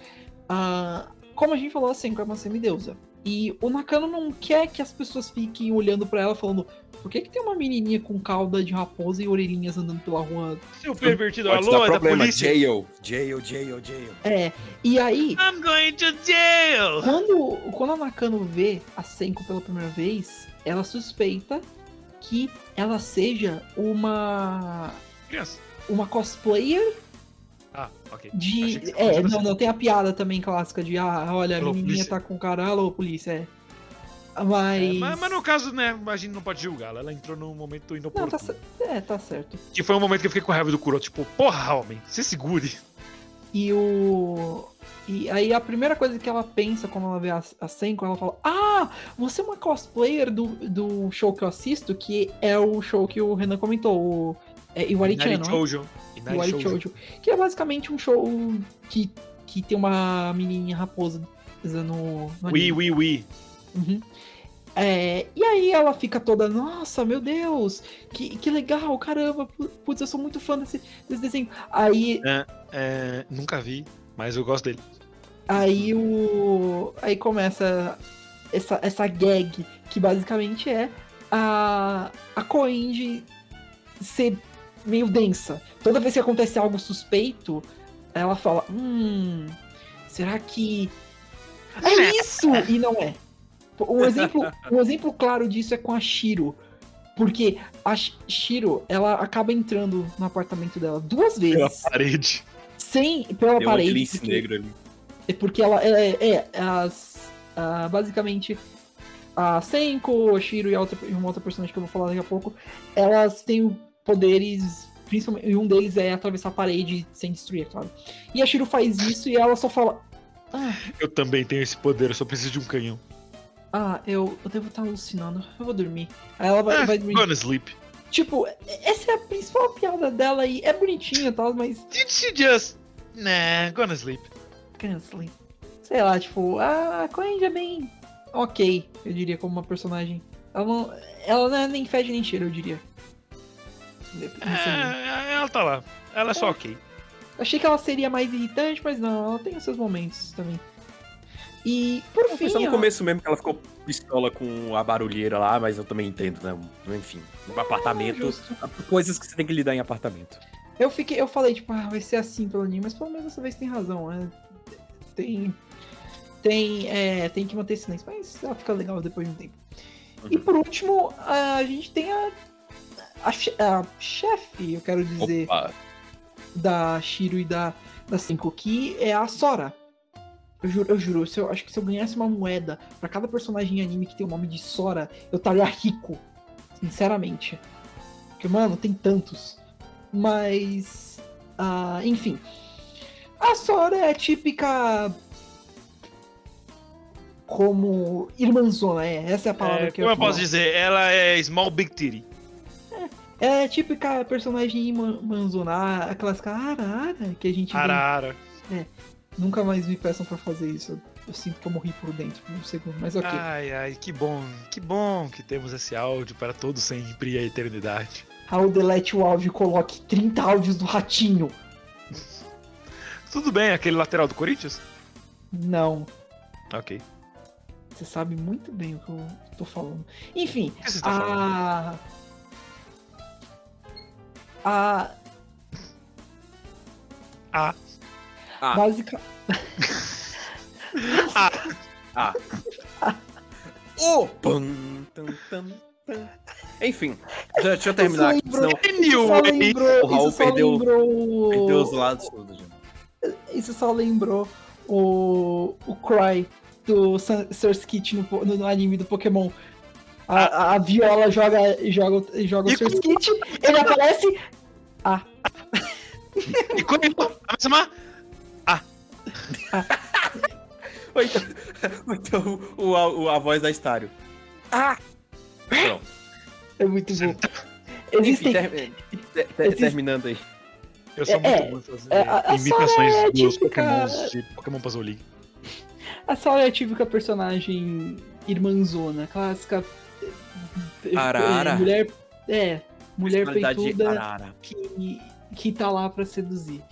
Ah, como a gente falou, a Senko é uma semideusa. E o Nakano não quer que as pessoas fiquem olhando pra ela falando por que, que tem uma menininha com cauda de raposa e orelhinhas andando pela rua? Seu pervertido, alô, é da problema. polícia. Jail, jail, jail, jail. É. E aí, I'm going to jail! Quando, quando a Nakano vê a Senko pela primeira vez, ela suspeita que ela seja uma Criança. uma cosplayer Ah, ok. De. É, não, não, tem a piada também clássica de, ah, olha, a Alô, menininha polícia. tá com cara, alô, polícia, é. É, Mas. mas, mas no caso, né, a gente não pode julgá-la. Ela entrou num momento Não, inoportuno. tá, é, tá certo. Que foi um momento que eu fiquei com raiva do Kuro. Tipo, porra, homem, se segure. E o. E aí a primeira coisa que ela pensa quando ela vê a, a Senko, ela fala: Ah, você é uma cosplayer do, do show que eu assisto, que é o show que o Renan comentou, o é, Iwari-chan, não é? Shoujo. Iwari Shoujo. Shoujo. Que é basicamente um show que, que tem uma menininha raposa no, no Ui, ui, ui. Uhum. É, e aí ela fica toda, nossa, meu Deus, que, que legal, caramba, pu- putz, eu sou muito fã desse, desse desenho. Aí É, nunca vi, mas eu gosto dele. Aí o. Aí começa essa, essa gag, que basicamente é a, a Coenge ser meio densa. Toda vez que acontece algo suspeito, ela fala: Hum, será que. É isso! E não é. Um exemplo, um exemplo claro disso é com a Shiro. Porque a Sh- Shiro, ela acaba entrando no apartamento dela duas Pela vezes. parede. Sem, pela Tem parede. clice porque- negro ali. é porque ela é, é as, basicamente a Senko, a Shiro e, a outra, e uma outra personagem que eu vou falar daqui a pouco, elas têm poderes, principalmente, e um deles é atravessar a parede sem destruir, é claro. E a Shiro faz isso e ela só fala: Ah, Eu também tenho esse poder, eu só preciso de um canhão. ah eu, eu devo estar alucinando, eu vou dormir. Aí ela vai, Ah, vai dormir. gonna sleep. Tipo, essa é a principal piada dela aí. É bonitinha e tal, mas Did she just... Nah, gonna sleep. Cansley. Sei lá, tipo, a Coenge é bem ok, eu diria, como uma personagem. Ela não, ela não é nem fede nem cheira, eu diria. Anime. É, ela tá lá. Ela é só ok. Achei que ela seria mais irritante, mas não, ela tem os seus momentos também. E, por fim, só no ó, começo mesmo que ela ficou pistola com a barulheira lá, mas eu também entendo, né? Enfim, no apartamento. justo. Coisas que você tem que lidar em apartamento. eu fiquei, eu falei, tipo, ah, vai ser assim pelo anime, mas pelo menos dessa vez tem razão, né? Tem. Tem, é, tem que manter silêncio, mas ela fica legal depois de um tempo. E por último, a gente tem a. A, che- a chefe, eu quero dizer, Opa, da Shiro e da, da Senko, que é a Sora. Eu juro, eu juro, se eu, acho que se eu ganhasse uma moeda pra cada personagem em anime que tem o nome de Sora, eu estaria rico. Sinceramente. Porque, mano, tem tantos. Mas. ah, enfim. A Sora é a típica. Como. Irmãzona, é. Essa é a palavra É, que como eu ia falar. posso dizer? Ela é small big titty. É a típica personagem irmãzona, aquelas carara que a gente vê Arara. Nunca mais me peçam pra fazer isso. Eu sinto que eu morri por dentro por um segundo, mas ok. Ai, ai, que bom. Que bom que temos esse áudio para todos sempre e a eternidade. Raul, delete o áudio e coloque 30 áudios do ratinho. Tudo bem, aquele lateral do Corinthians? Não, Ok. você sabe muito bem o que eu tô falando. Enfim, O que você tá falando? A. A. A. Ah. Basica... Ah. Oh! Pam, tam, tam, tam. Enfim, deixa, deixa eu terminar aqui, lembrou- senão Isso só Anyway, lembrou, o Raul perdeu- lembrou... perdeu os lados todos. Isso só lembrou o, o Cry do Source Kit no, no- no anime do Pokémon. A, a- a Viola joga, joga, joga o Source Kit, ele aparece. E quando a mesma Ou então, ou então o, a, o- a voz da Estário. Ah! Pronto. É muito bom. Enfim, Existem. ter- ter- ter- Existe- terminando aí. Eu sou É, muito bom em fazer é, a- a imitações é dos típica- Pokémons de Pokémon Puzzle League. A Sora é a típica personagem irmãzona, clássica. Arara. Mulher. É, mulher peituda que, que tá lá pra seduzir.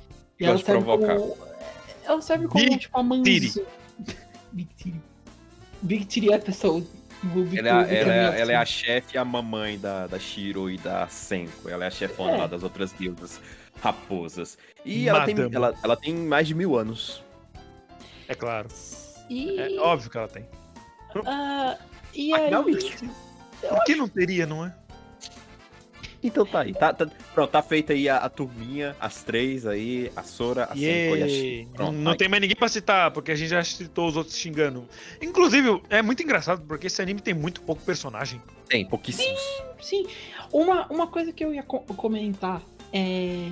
E ela serve provocar. como. Ela serve como, Big tipo, a manzona. Big Titty. Big Titty Episode. Vou Big Ela, é a- Titty ela, é- Episode. ela é a chefe e a mamãe da, da Shiro e da Senko. Ela é a chefona É. lá das outras deusas raposas. E ela tem, ela, ela tem mais de mil anos. É claro. E, É óbvio que ela tem. ah, e aí, Por que não teria, não é? Então tá aí. Tá, tá- pronto, tá feita aí a, a turminha, as três aí, a Sora, a Senko e a. Pronto, não tem mais ninguém pra citar, porque a gente já citou os outros xingando. Inclusive, é muito engraçado, porque esse anime tem muito pouco personagem. Tem, pouquíssimos. Sim, uma, uma coisa que eu ia co- comentar é.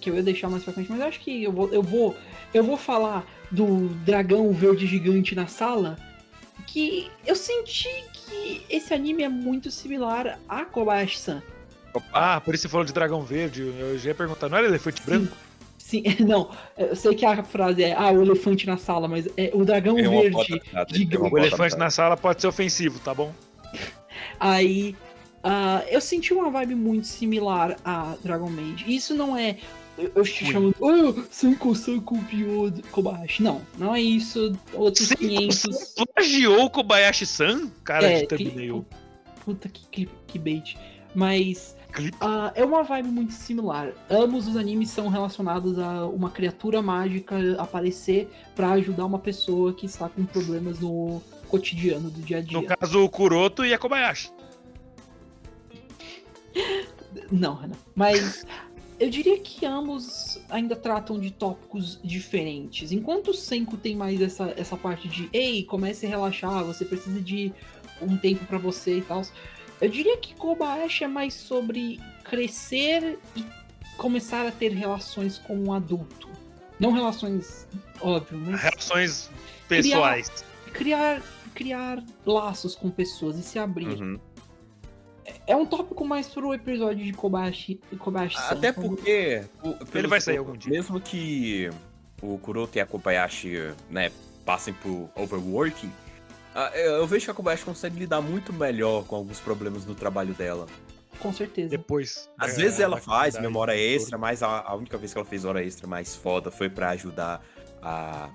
Que eu ia deixar mais pra frente, mas eu acho que eu vou, eu vou, eu vou falar do dragão verde gigante na sala. Que eu senti que esse anime é muito similar a Kobayashi-san. Ah, por isso você falou de dragão verde. Eu já ia perguntar, não era elefante branco? Sim, não, eu sei que a frase é ah, o elefante na sala, mas é o dragão verde. O elefante na sala pode ser ofensivo, tá bom? Aí ah, eu senti uma vibe muito similar a Dragon Maid. Isso não é. Eu, eu te chamo. Oh, Sanko Sanko Pyo Kobayashi. Não, não é isso. Outros 500. Plagiou Kobayashi-san? Cara É, de thumbnail. Puta que, que, que bait. Mas. Ah, é uma vibe muito similar. Ambos os animes são relacionados a uma criatura mágica aparecer pra ajudar uma pessoa que está com problemas no cotidiano do dia a dia. No caso, o Kuroto e a Kobayashi. Não, Renan. Mas eu diria que ambos ainda tratam de tópicos diferentes. Enquanto o Senko tem mais essa, essa parte de ei, comece a relaxar, você precisa de um tempo pra você e tal. Eu diria que Kobayashi é mais sobre crescer e começar a ter relações com um adulto. Não relações, óbvio, mas Relações pessoais. criar, criar laços com pessoas e se abrir. Uhum. É um tópico mais pro episódio de Kobayashi, Kobayashi Até porque. o- pelos- vai sair algum dia. Mesmo que o Kuroto e a Kobayashi, né, passem por overworking, ah, eu vejo que a Kobayashi consegue lidar muito melhor com alguns problemas no trabalho dela. Com certeza. Depois. Às da- vezes ela faz memória tudo. extra, mas a, a única vez que ela fez hora extra mais foda foi pra ajudar a.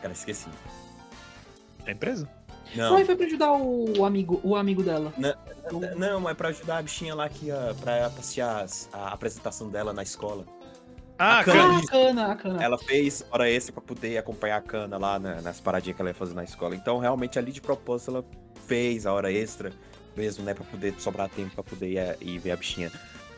Cara, esqueci. A empresa? Não, Foi, foi pra ajudar o, amigo, o amigo dela. N- não, é pra ajudar a bichinha lá que ia pra passear as- a apresentação dela na escola. Ah, A. Ah, Cana. a cana, a cana. Ela fez hora extra pra poder acompanhar a Cana lá na- nas paradinhas que ela ia fazer na escola. Então, realmente, ali de propósito, ela fez a hora extra mesmo, né? Pra poder sobrar tempo pra poder ir, ir ver a bichinha.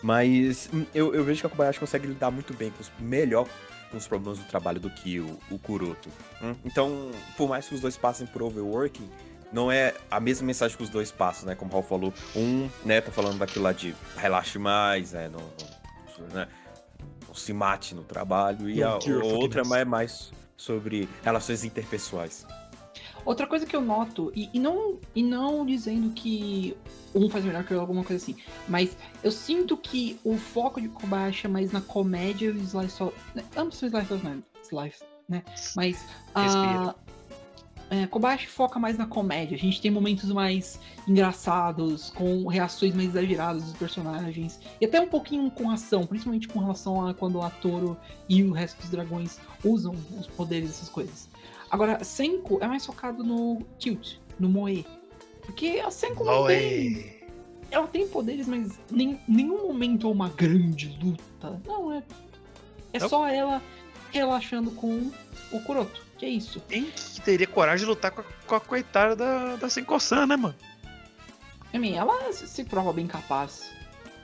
Mas hum, eu, eu vejo que a Kobayashi consegue lidar muito bem, com os, melhor com os problemas do trabalho do que o, Kuroto. hum. Então, por mais que os dois passem por overworking, não é a mesma mensagem que os dois passam, né? Como o Raul falou. Um, né, tá falando daquilo lá de relaxe mais, né? Não, não- né, não se mate no trabalho. E a, a outra é mais sobre relações interpessoais. Outra coisa que eu noto, e, e não, e não dizendo que um faz melhor que o outro, alguma coisa assim, mas eu sinto que o foco de Kobayashi é mais na comédia e o Slice of... né, Ambos são Slice of Life, né? Mas a... É, Kobayashi foca mais na comédia. A gente tem momentos mais engraçados, com reações mais exageradas dos personagens. E até um pouquinho com ação, principalmente com relação a quando a Toro e o resto dos dragões usam os poderes dessas coisas. Agora, Senko é mais focado no Tilt, no Moe. Porque a Senko não tem. Ela tem poderes, mas em nenhum momento é uma grande luta. Não, é. É Não. só ela relaxando com o Kuroto. Que é isso. Quem que teria coragem de lutar com a, com a coitada da, da Senkosan, né, mano? I mean, ela se, se prova bem capaz.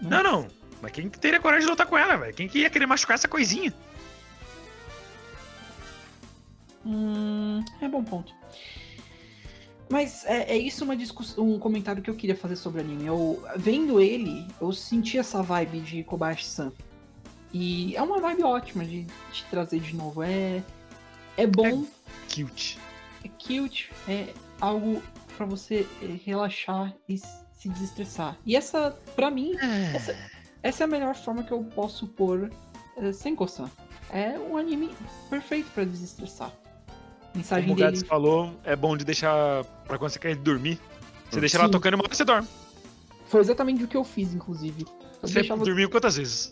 Não, não. Mas quem que teria coragem de lutar com ela, velho? Quem que ia querer machucar essa coisinha? Hum, é bom ponto. Mas é, é isso uma discussão, um comentário que eu queria fazer sobre o anime. Eu, vendo ele, eu senti essa vibe de Kobayashi-san. E é uma vibe ótima de, de trazer de novo. É, é bom, Cute. é cute, é algo pra você eh, relaxar e se desestressar. E essa, pra mim, essa, essa é a melhor forma que eu posso pôr uh, Senko-san. É um anime perfeito pra desestressar. Mensagem Como o Gats falou, é bom de deixar pra quando você quer dormir. Você Hum. deixa ela Sim. tocando e uma hora você dorme. foi exatamente o que eu fiz, inclusive. Eu Você deixava dormiu quantas vezes?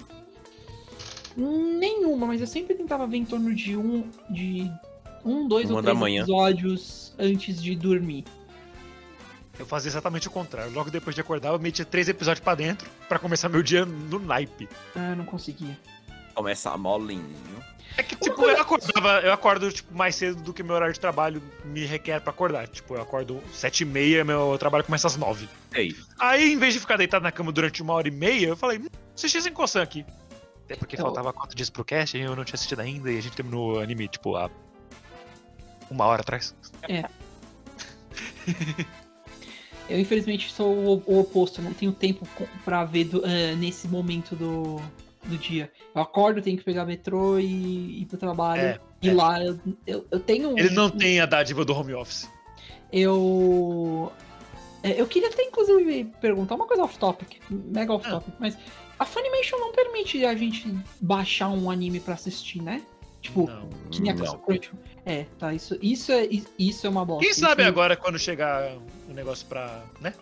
nenhuma, mas eu sempre tentava ver em torno de um, de um, dois Uma ou três manhã. episódios antes de dormir. Eu fazia exatamente o contrário. Logo depois de acordar, eu metia três episódios pra dentro pra começar meu dia no naipe. Ah, eu não conseguia. Começa molinho. É que, tipo, eu acordava, eu acordo, tipo, mais cedo do que meu horário de trabalho me requer pra acordar. Tipo, eu acordo sete e meia, meu trabalho começa às nove. Ei, Aí, em vez de ficar deitado na cama durante uma hora e meia, eu falei, hum, assisti sem coçã aqui. Até porque Eu- faltava quatro dias pro cast e eu não tinha assistido ainda, e a gente terminou o anime, tipo, há uma hora atrás. Eu, infelizmente, sou o, oposto. Eu não tenho tempo pra ver do- ah, nesse momento do, do dia. Eu acordo, tenho que pegar metrô e ir pro trabalho. É, e é. lá eu, eu, eu tenho. um- Ele não tem a dádiva do home office. Eu. é, Eu queria até, inclusive, perguntar uma coisa off-topic, mega off-topic, mas a Funimation não permite a gente baixar um anime pra assistir, né? Tipo, Não. que nem a Não. Crunchyroll. É, tá, isso, isso, é, isso é uma bosta. Quem sabe Isso- agora, quando chegar o negócio pra. né?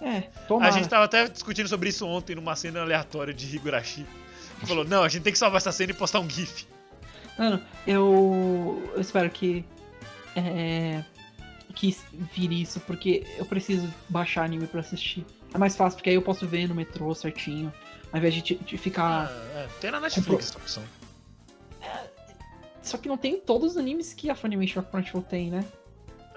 É, tomara. A gente tava até discutindo sobre isso ontem numa cena aleatória de Higurashi. Falou, não, a gente tem que salvar essa cena e postar um GIF. Mano, eu, eu espero que. É, que vire isso, porque eu preciso baixar anime pra assistir. É mais fácil, porque aí eu posso ver no metrô certinho, ao invés de, de- ficar. Ah, é, tem na Netflix essa opção. Só que não tem todos os animes que a Funimation Crunchyroll tem, né?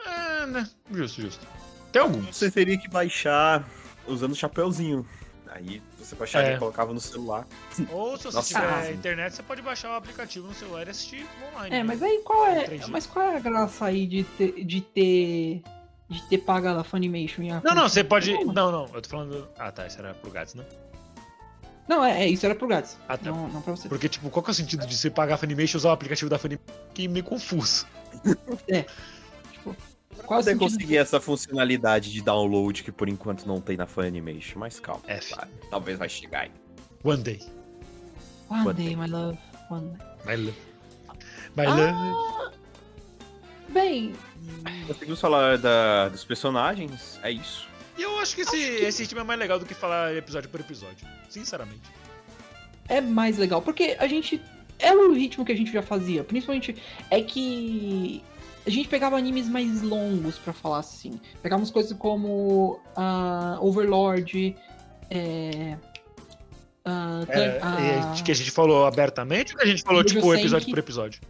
É, né? Justo, justo. Tem alguns. você teria que baixar usando o chapéuzinho. Aí você baixava É. e colocava no celular. Ou se você Nossa. tiver internet, você pode baixar o aplicativo no celular e assistir online. É, né? mas aí qual é. 3G. Mas qual é a graça aí de ter. de ter. de ter pagado a Funimation e a. Não, não, você pode. Não, Não, eu tô falando. Ah, tá, isso era pro Gats, né? Não, é, é, isso era pro grátis. Ah, tá. Não, não pra você. Porque, tipo, qual que é o sentido de você pagar a Funimation e usar o aplicativo da Funimation? Que meio confuso. Qual é o Poder conseguir essa funcionalidade de download que por enquanto não tem na Funimation, mas calma. Vai, talvez vai chegar aí. One day. One Quanto day, tempo? my love. One day. My love. My love. Ah, bem, Conseguimos falar da- dos personagens, é isso. E eu acho que esse, esse ritmo é mais legal do que falar episódio por episódio. Sinceramente. é mais legal, porque a gente. É o ritmo que a gente já fazia. Principalmente é que a gente pegava animes mais longos pra falar assim. Pegávamos coisas como ah, Overlord, é. ah, É, é, que a gente falou abertamente ou que a gente falou, tipo, sei episódio por episódio?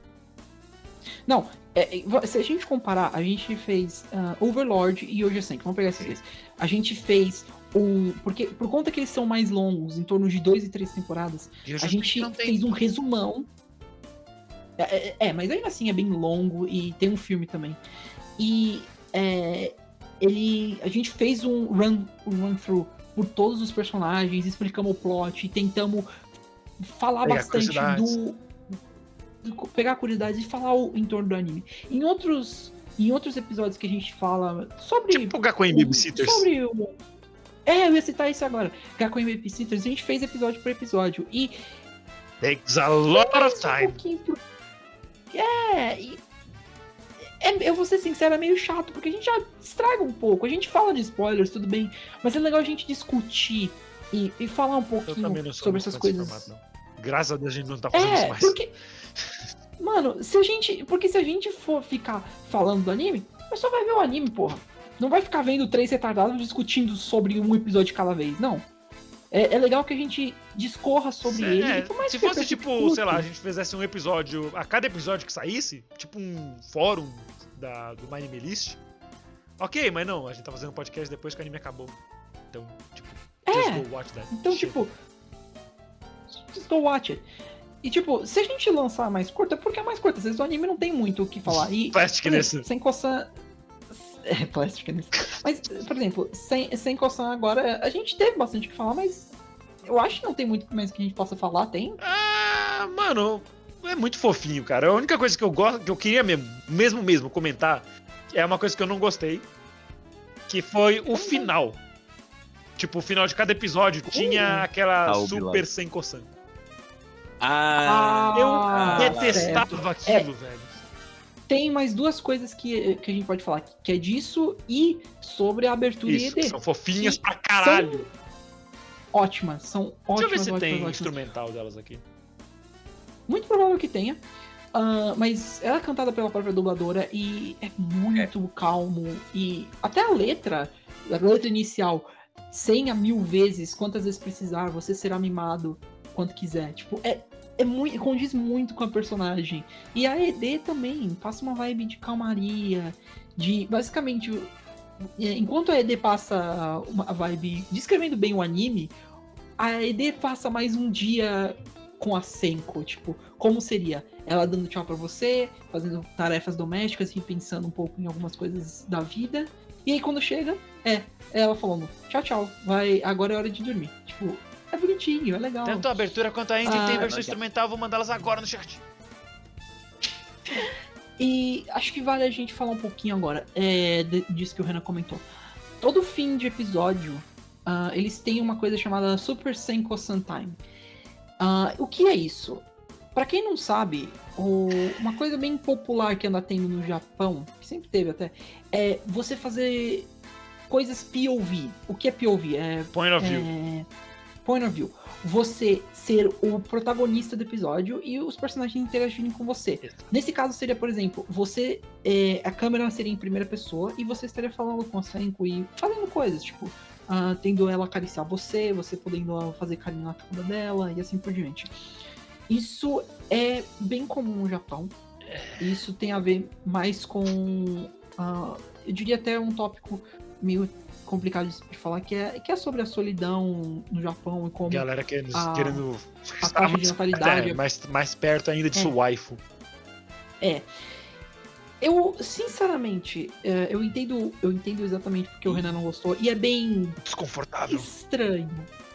Não, é, é, se a gente comparar, a gente fez Overlord e Hoje Senki. Vamos pegar esses dois. A gente fez um. Porque por conta que eles são mais longos, em torno de dois e três temporadas, a gente fez um resumão. É, é, é, mas ainda assim é bem longo e tem um filme também. E é, ele, a gente fez um run, um run through por todos os personagens, explicamos o plot, tentamos falar Pegar bastante do, do- pegar curiosidades e falar o em torno do anime. Em outros em outros episódios que a gente fala sobre Tipo Gakuen o- Babysitters. Sobre o... É, eu ia citar isso agora. Gakuen Babysitters, a gente fez episódio por episódio. E Takes a lot of um time. por- É, e... é, eu vou ser sincero, é meio chato, porque a gente já estraga um pouco. A gente fala de spoilers, tudo bem, mas é legal a gente discutir e, e falar um pouquinho sobre essas coisas. formato. Graças a Deus a gente não tá fazendo isso É, mais. porque. Mano, se a gente. Porque se a gente for ficar falando do anime, o pessoal vai ver o anime, porra. Não vai ficar vendo três retardados discutindo sobre um episódio cada vez, não. É, é legal que a gente discorra sobre ele. É, e por mais se que fosse, tipo, curto, sei lá, a gente fizesse um episódio, a cada episódio que saísse, tipo um fórum da, do My Anime List. Ok, mas não, a gente tá fazendo podcast depois que o anime acabou. Então, tipo, É, just go watch that. Então, shit. tipo. Just go watch it. E, tipo, se a gente lançar mais curta, é porque é mais curta. Às vezes o anime não tem muito o que falar. E, por exemplo, nesse. Sem coçar. É, plástico nesse. Mas, por exemplo, sem, sem coçar agora, a gente teve bastante o que falar, mas. Eu acho que não tem muito mais que a gente possa falar, tem? Ah, mano, é muito fofinho, cara. A única coisa que eu gosto, que eu queria mesmo, mesmo mesmo comentar, é uma coisa que eu não gostei, que foi o final. Tipo, o final de cada episódio tinha aquela Ah, o super coçando. Ah, Eu Ah, detestava certo. aquilo, velho. Tem mais duas coisas que, que a gente pode falar, que é disso e sobre a abertura Isso, e ED. são fofinhas pra caralho. São ótimas, são Deixa eu ótimas, ver se ótimas, tem ótimas. instrumental delas aqui. Muito provável que tenha. ah, mas ela é cantada pela própria dubladora e é muito calmo. E até a letra, a letra inicial, cem a mil vezes, quantas vezes precisar, você será mimado quanto quiser. Tipo, é, é muito, condiz muito com a personagem. E a ED também passa uma vibe de calmaria, de basicamente. é, Enquanto a ED passa uma vibe descrevendo bem o anime, a ED passa mais um dia com a Senko, tipo, como seria? Ela dando tchau pra você, fazendo tarefas domésticas e pensando um pouco em algumas coisas da vida. E aí quando chega, é, ela falando, tchau, tchau, vai, agora é hora de dormir. Tipo, é bonitinho, é legal. Tanto a abertura quanto a ending Ah, tem versão já. instrumental, vou mandá-las agora no chat. E acho que vale a gente falar um pouquinho agora é, de- disso que o Renan comentou. Todo fim de episódio, ah, eles têm uma coisa chamada Super Senko Sun Time. Ah, o que é isso? Pra quem não sabe, o- uma coisa bem popular que anda tendo no Japão, que sempre teve até, é você fazer coisas POV. O que é POV? É Point of view. Point of view. Você ser o protagonista do episódio e os personagens interagirem com você. Nesse caso seria, por exemplo, você. é, a câmera seria em primeira pessoa e você estaria falando com a Senko e fazendo coisas, tipo, ah, tendo ela acariciar você, você podendo fazer carinho na bunda dela e assim por diante. Isso é bem comum no Japão. Isso tem a ver mais com. ah, eu diria até um tópico meio complicado de falar, que é, que é sobre a solidão no Japão e como Galera querendo, a- querendo a taxa de mais, natalidade é, mais, mais perto ainda de É. sua waifu. Eu, sinceramente, é, eu entendo, eu entendo exatamente porque o Renan não gostou. E é bem Desconfortável. estranho.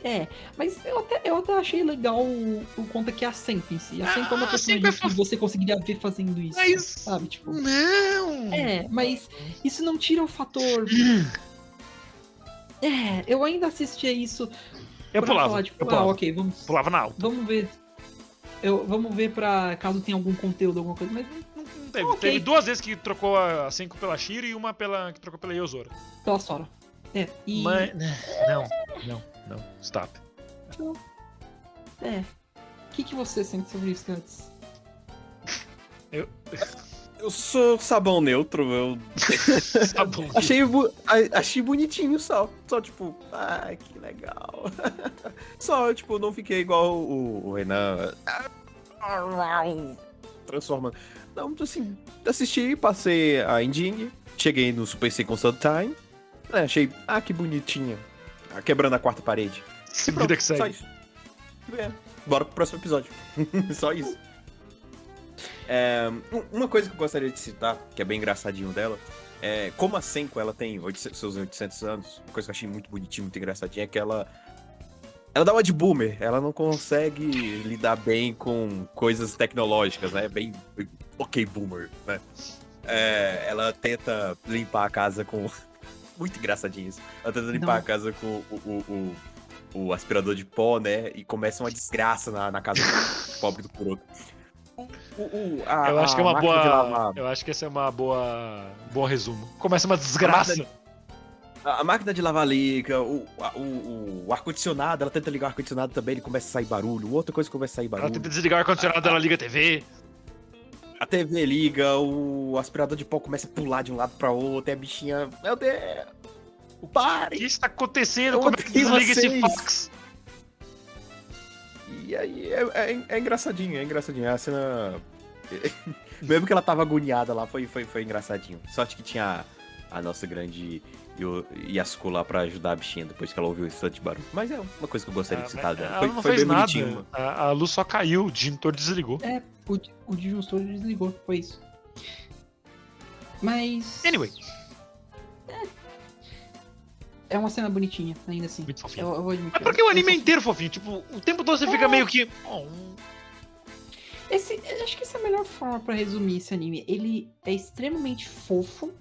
É, mas eu até, eu até achei legal o, o conta que é a em si. A Senko é uma Ah, personagem é que você conseguiria ver fazendo isso. Mas- Sabe, tipo. Não! É, mas isso não tira o fator. É, eu ainda assistia isso. Eu pulava. Falar, tipo, eu ah, pulava. ok, vamos. Pulava na alta. Vamos ver. Eu, vamos ver pra caso tenha algum conteúdo, alguma coisa, mas Não, não teve. Ok. Teve duas vezes que trocou a 5 pela Shiro e uma pela, que trocou pela Yozora. pela Sora. É, e. Mas. Não, não, não. Stop. É. O que, que você sente sobre isso, Guts? Eu sou sabão neutro, eu bom. achei, bu- achei bonitinho só. Só tipo, ai, que legal. Só, tipo, não fiquei igual o, o Renan. Transformando. Não, assim, assisti, passei a ending, cheguei no Super Second Sun Time. É, achei, ah, que bonitinho. Ah, quebrando a quarta parede. E pronto, Vida que segue. Só isso. É, bora pro próximo episódio. só isso. É, um- uma coisa que eu gostaria de citar, que é bem engraçadinho dela, é como a Senko ela tem 800 seus 800 anos, uma coisa que eu achei muito bonitinho, muito engraçadinha, é que ela. Ela dá uma de boomer, ela não consegue lidar bem com coisas tecnológicas, né? Bem. Ok, boomer, né? É, ela tenta limpar a casa com. Muito engraçadinho isso. Ela tenta limpar Não. a casa com o, o, o, o aspirador de pó, né? E começa uma desgraça na, na casa do pobre do Kuroto. O- o- a- Eu acho que é uma boa. Eu acho que esse é uma boa. Bom resumo. Começa uma desgraça. A a máquina de lavar liga, o, o, o ar-condicionado, ela tenta ligar o ar-condicionado também, ele começa a sair barulho. Outra coisa que começa a sair Ela barulho. tenta desligar o ar-condicionado, ela liga a TV. A TV liga, o aspirador de pó começa a pular de um lado pra outro, e a bichinha. Meu Deus! O que Pare! está acontecendo? Eu Como é que desliga esse vocês. E aí é, é- é engraçadinho, é engraçadinho. É a cena. Mesmo que ela tava agoniada lá, foi, foi, foi engraçadinho. Sorte que tinha a, a nossa grande Yasuko lá pra ajudar a bichinha depois que ela ouviu esse tanto de barulho. Mas é uma coisa que eu gostaria de citar dela. Ela Foi, não foi fez bem nada. bonitinho. A, a luz só caiu, o disjuntor desligou. É, o, o disjuntor desligou, foi isso. Mas. Anyway, É uma cena bonitinha, ainda assim. muito fofinho. Eu, eu vou admitir. É porque o anime é inteiro fofinho. Tipo, o tempo todo você fica meio que. "Oh, Esse, eu acho que essa é a melhor forma pra resumir esse anime. Ele é extremamente fofo,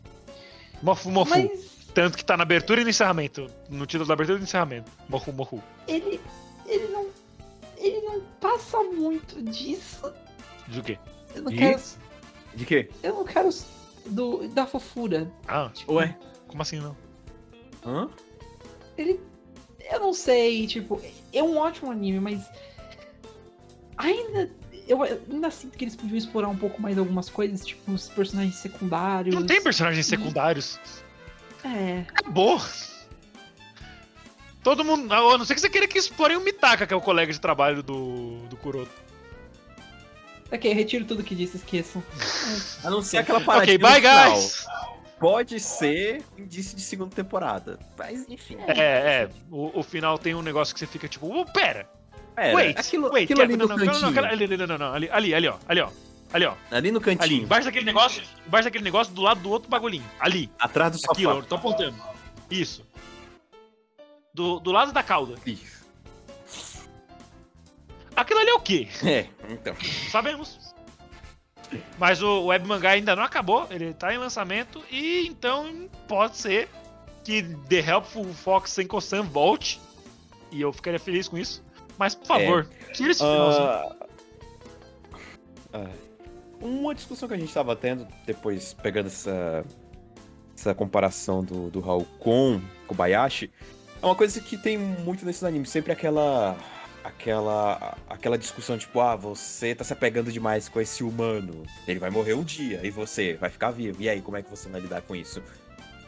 Mofu, mofu. mas Tanto que tá na abertura e no encerramento. No título da abertura e no encerramento. Mofu, mofu. ele, ele não. Ele não passa muito disso. Do quê? Eu não E? quero. De quê? Eu não quero do, da fofura. Ah, Tipo, Ué? como assim não? Hã? Ele. Eu não sei, tipo, é um ótimo anime, mas. Ainda. Eu ainda sinto que eles podiam explorar um pouco mais algumas coisas, tipo os personagens secundários. Não tem personagens secundários. É. Acabou. Todo mundo. A não ser que você queira que explorem o Mitaka, que é o colega de trabalho do, do Kuroto. Ok, retiro tudo que disse, esqueçam. A não ser aquela parada. Ok, bye guys! Pode ser indício de segunda temporada. Mas, enfim. É, é. O, o final tem um negócio que você fica tipo, oh, pera! Pera, wait! aquilo, wait, aquilo ali não, no não, não, não, cantinho. aquela- ali, ali, não, não, não, ali, ali, ali, ó, ali, ó, ali, ó, Ali no ali, cantinho. embaixo daquele negócio, embaixo daquele negócio, do lado do outro bagulhinho, ali, Atrás do sofá. aqui, ó, tô apontando, isso, do, do lado da cauda, Isso. aquilo ali é o quê? É, então. Sabemos. Mas o web mangá ainda não acabou, ele tá em lançamento e então pode ser que The Helpful Fox Senko-san volte e eu ficaria feliz com isso. Mas por favor, tira esse finalzinho. Ah, uma discussão que a gente tava tendo, depois pegando essa, essa comparação do, do Raul com Kobayashi, é uma coisa que tem muito nesses animes, sempre aquela. Aquela, aquela discussão tipo, ah, você tá se apegando demais com esse humano, ele vai morrer um dia, e você vai ficar vivo, e aí, como é que você vai lidar com isso?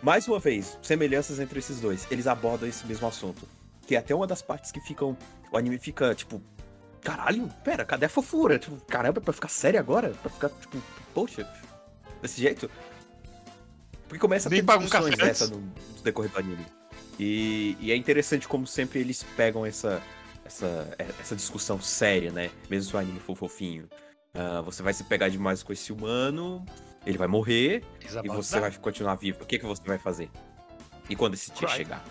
Mais uma vez, semelhanças entre esses dois, eles abordam esse mesmo assunto, que é até uma das partes que ficam, o anime fica, tipo, caralho, pera, cadê a fofura? Tipo, caramba, pra ficar sério agora? Pra ficar, tipo, poxa, desse jeito? Porque começa a Nem ter um discussões dessa no, no decorrer do anime. E, e é interessante como sempre eles pegam essa, essa, essa discussão séria, né? Mesmo se o anime for fofinho. Ah, você vai se pegar demais com esse humano, ele vai morrer e você vai continuar vivo. O que, que você vai fazer? E quando esse dia chegar?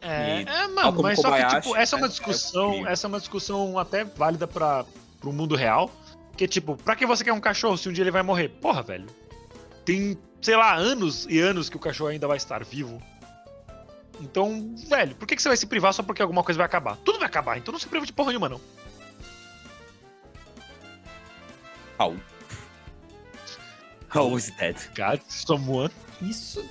É, E, é, mano, mas só que, tipo, essa é uma é- é discussão, incrível. essa é uma discussão até válida para pro mundo real, que tipo, pra que você quer um cachorro se um dia ele vai morrer? Porra, velho. Tem, sei lá, anos e anos que o cachorro ainda vai estar vivo. Então, velho, por que, que você vai se privar só porque alguma coisa vai acabar? Tudo vai acabar, então não se priva de porra nenhuma, não. Raul. Raul is dead. God, someone. Isso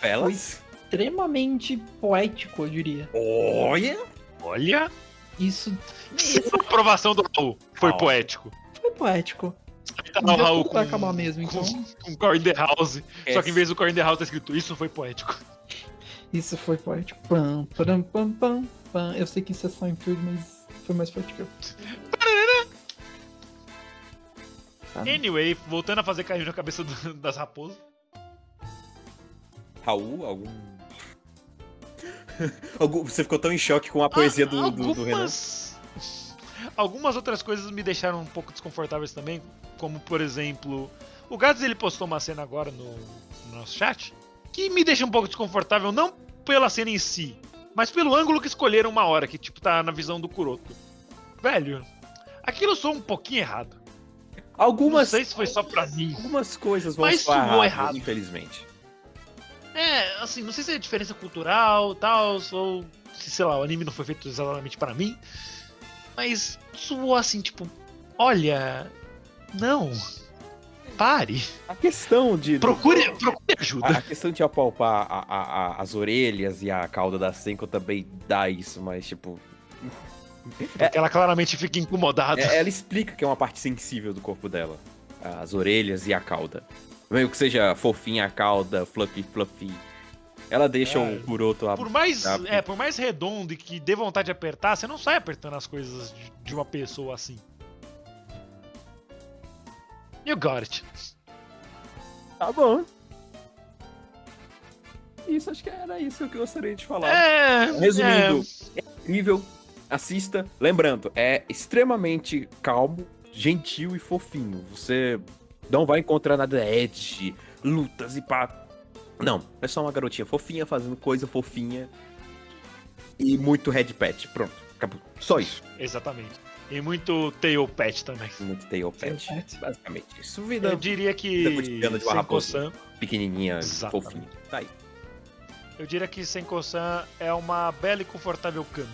Fellas. extremamente poético, eu diria. Olha! Olha, Isso, a aprovação do Raul foi Raul. poético. foi poético. Tá o Raul tudo vai com- acabar mesmo, então. Com, com Core in the House. Só que em vez do Core in the House tá escrito Isso foi poético. Isso foi poético. Pam, param, pam, pam, pam. Eu sei que isso é Seinfeld, mas foi mais forte que eu. Ah, Anyway, voltando a fazer carinho na cabeça do- das raposas. Raul, algum. Você ficou tão em choque com a poesia do, do, do Renan? algumas... algumas outras coisas me deixaram um pouco desconfortáveis também, como por exemplo, o Gads ele postou uma cena agora no, no nosso chat que me deixa um pouco desconfortável, não pela cena em si, mas pelo ângulo que escolheram uma hora, que tipo tá na visão do Kuroto. Velho, aquilo soa um pouquinho errado. Não Algumas, sei se foi só pra mim. algumas coisas vão Mas soar soou errado, infelizmente. É, assim, não sei se é diferença cultural tal, ou se, sei lá, o anime não foi feito exatamente para mim. Mas soou assim, tipo, olha. Não. Pare. A questão de. Procure, procure ajuda. A, a questão de apalpar a- a- a- as orelhas e a cauda da Senko também dá isso, mas tipo. Porque ela claramente fica incomodada. é- ela explica que é uma parte sensível do corpo dela. As orelhas e a cauda. Mesmo que seja fofinha a cauda, fluffy, fluffy. Ela deixa É. o Kuroto. Por mais, Ah, é, por mais redondo e que dê vontade de apertar, você não sai apertando as coisas de, de uma pessoa assim. You got it. Tá bom. Isso, acho que era isso que eu gostaria de falar. É, Resumindo, é incrível. Assista. Lembrando, é extremamente calmo, gentil e fofinho. Você não vai encontrar nada edge, lutas e pá. Não, é só uma garotinha fofinha fazendo coisa fofinha. E muito red pet. Pronto, acabou. Só isso. é, exatamente. E muito tail pet também. Muito tail pet. Tail. Basicamente isso. Eu Vida diria vida que cotidiana de uma raposa. Pequenininha, Exatamente. fofinha. Tá aí. eu diria que Senko-san é uma bela e confortável cama.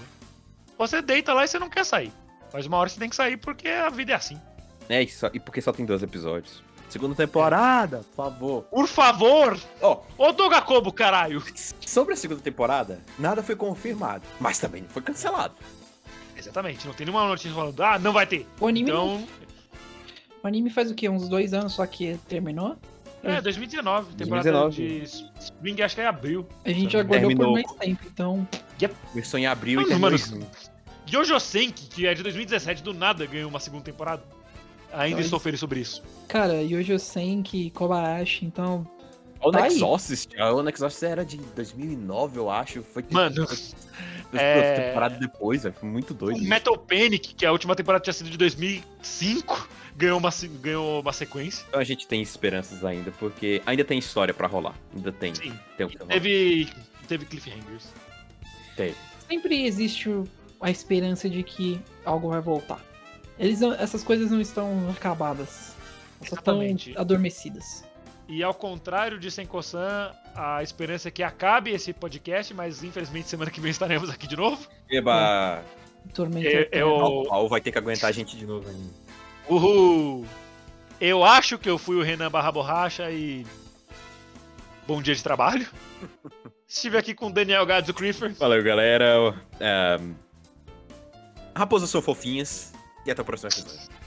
Você deita lá e você não quer sair. Mas uma hora você tem que sair porque a vida é assim. É isso. E porque só tem dois episódios. Segunda temporada, por favor. Por favor! Ó, Ô Dogakobo, caralho! Sobre a segunda temporada, nada foi confirmado, mas também não foi cancelado. Exatamente, não tem nenhuma notícia falando, ah, não vai ter. O anime, Então, o anime faz o quê? Uns dois anos só que terminou? é, 2019, temporada 2019. de Spring, acho que é abril. A gente já aguardou Terminou. por mais tempo, então. Começou em abril e Mas, terminou mano. Jojo Senki, que é de 2017, do nada ganhou uma segunda temporada. Ainda Mas- estou feliz sobre isso. Cara, Yojo Senki, Kobayashi, então. O Tá aí. Nexorcist, a Nexorcist era de 2009, eu acho. Foi Mano, foi, é- temporada depois, foi muito doido. isso. Metal Panic, que a última temporada tinha sido de 2005, ganhou uma, ganhou uma sequência. Então a gente tem esperanças ainda, porque ainda tem história pra rolar. Ainda tem. Sim. tem o rolar. Teve, teve cliffhangers. Teve. Sempre existe o- a esperança de que algo vai voltar. Eles, essas coisas não estão acabadas. Elas só estão adormecidas. E ao contrário de Senko-san, a esperança é que acabe esse podcast, mas infelizmente semana que vem estaremos aqui de novo. Eba, Tormento É, eterno. eu- o Paulo vai ter que aguentar a gente de novo ainda. Uhul! Eu acho que eu fui o Renan Barra Borracha e. Bom dia de trabalho. Estive aqui com o Daniel Gadzo Creeper. Valeu, galera. Um, Raposas são fofinhas. E até o próximo episódio.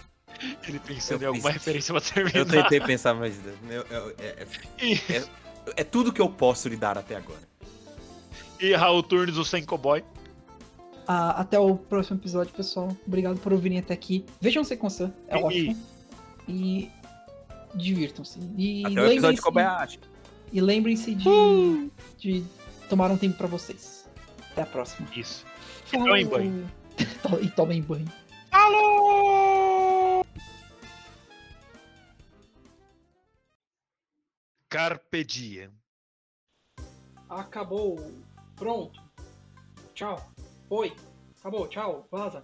Ele pensando Eu em alguma fiz- referência pra terminar. Eu tentei pensar, mas. eu- eu- é, E, é- é tudo que eu posso lhe dar até agora. e Raul Turnes, o Senko Boy. Ah, até o próximo episódio, pessoal. Obrigado por ouvirem até aqui. Vejam Seconsan, é E- ótimo. E divirtam-se. E Até o episódio de Kobayashi. e lembrem-se de, de tomar um tempo pra vocês. Até a próxima. Isso. E tomem banho. e tomem banho. Alô! Carpe diem. Acabou. Pronto. Tchau. Foi. Acabou. Tchau. Vaza.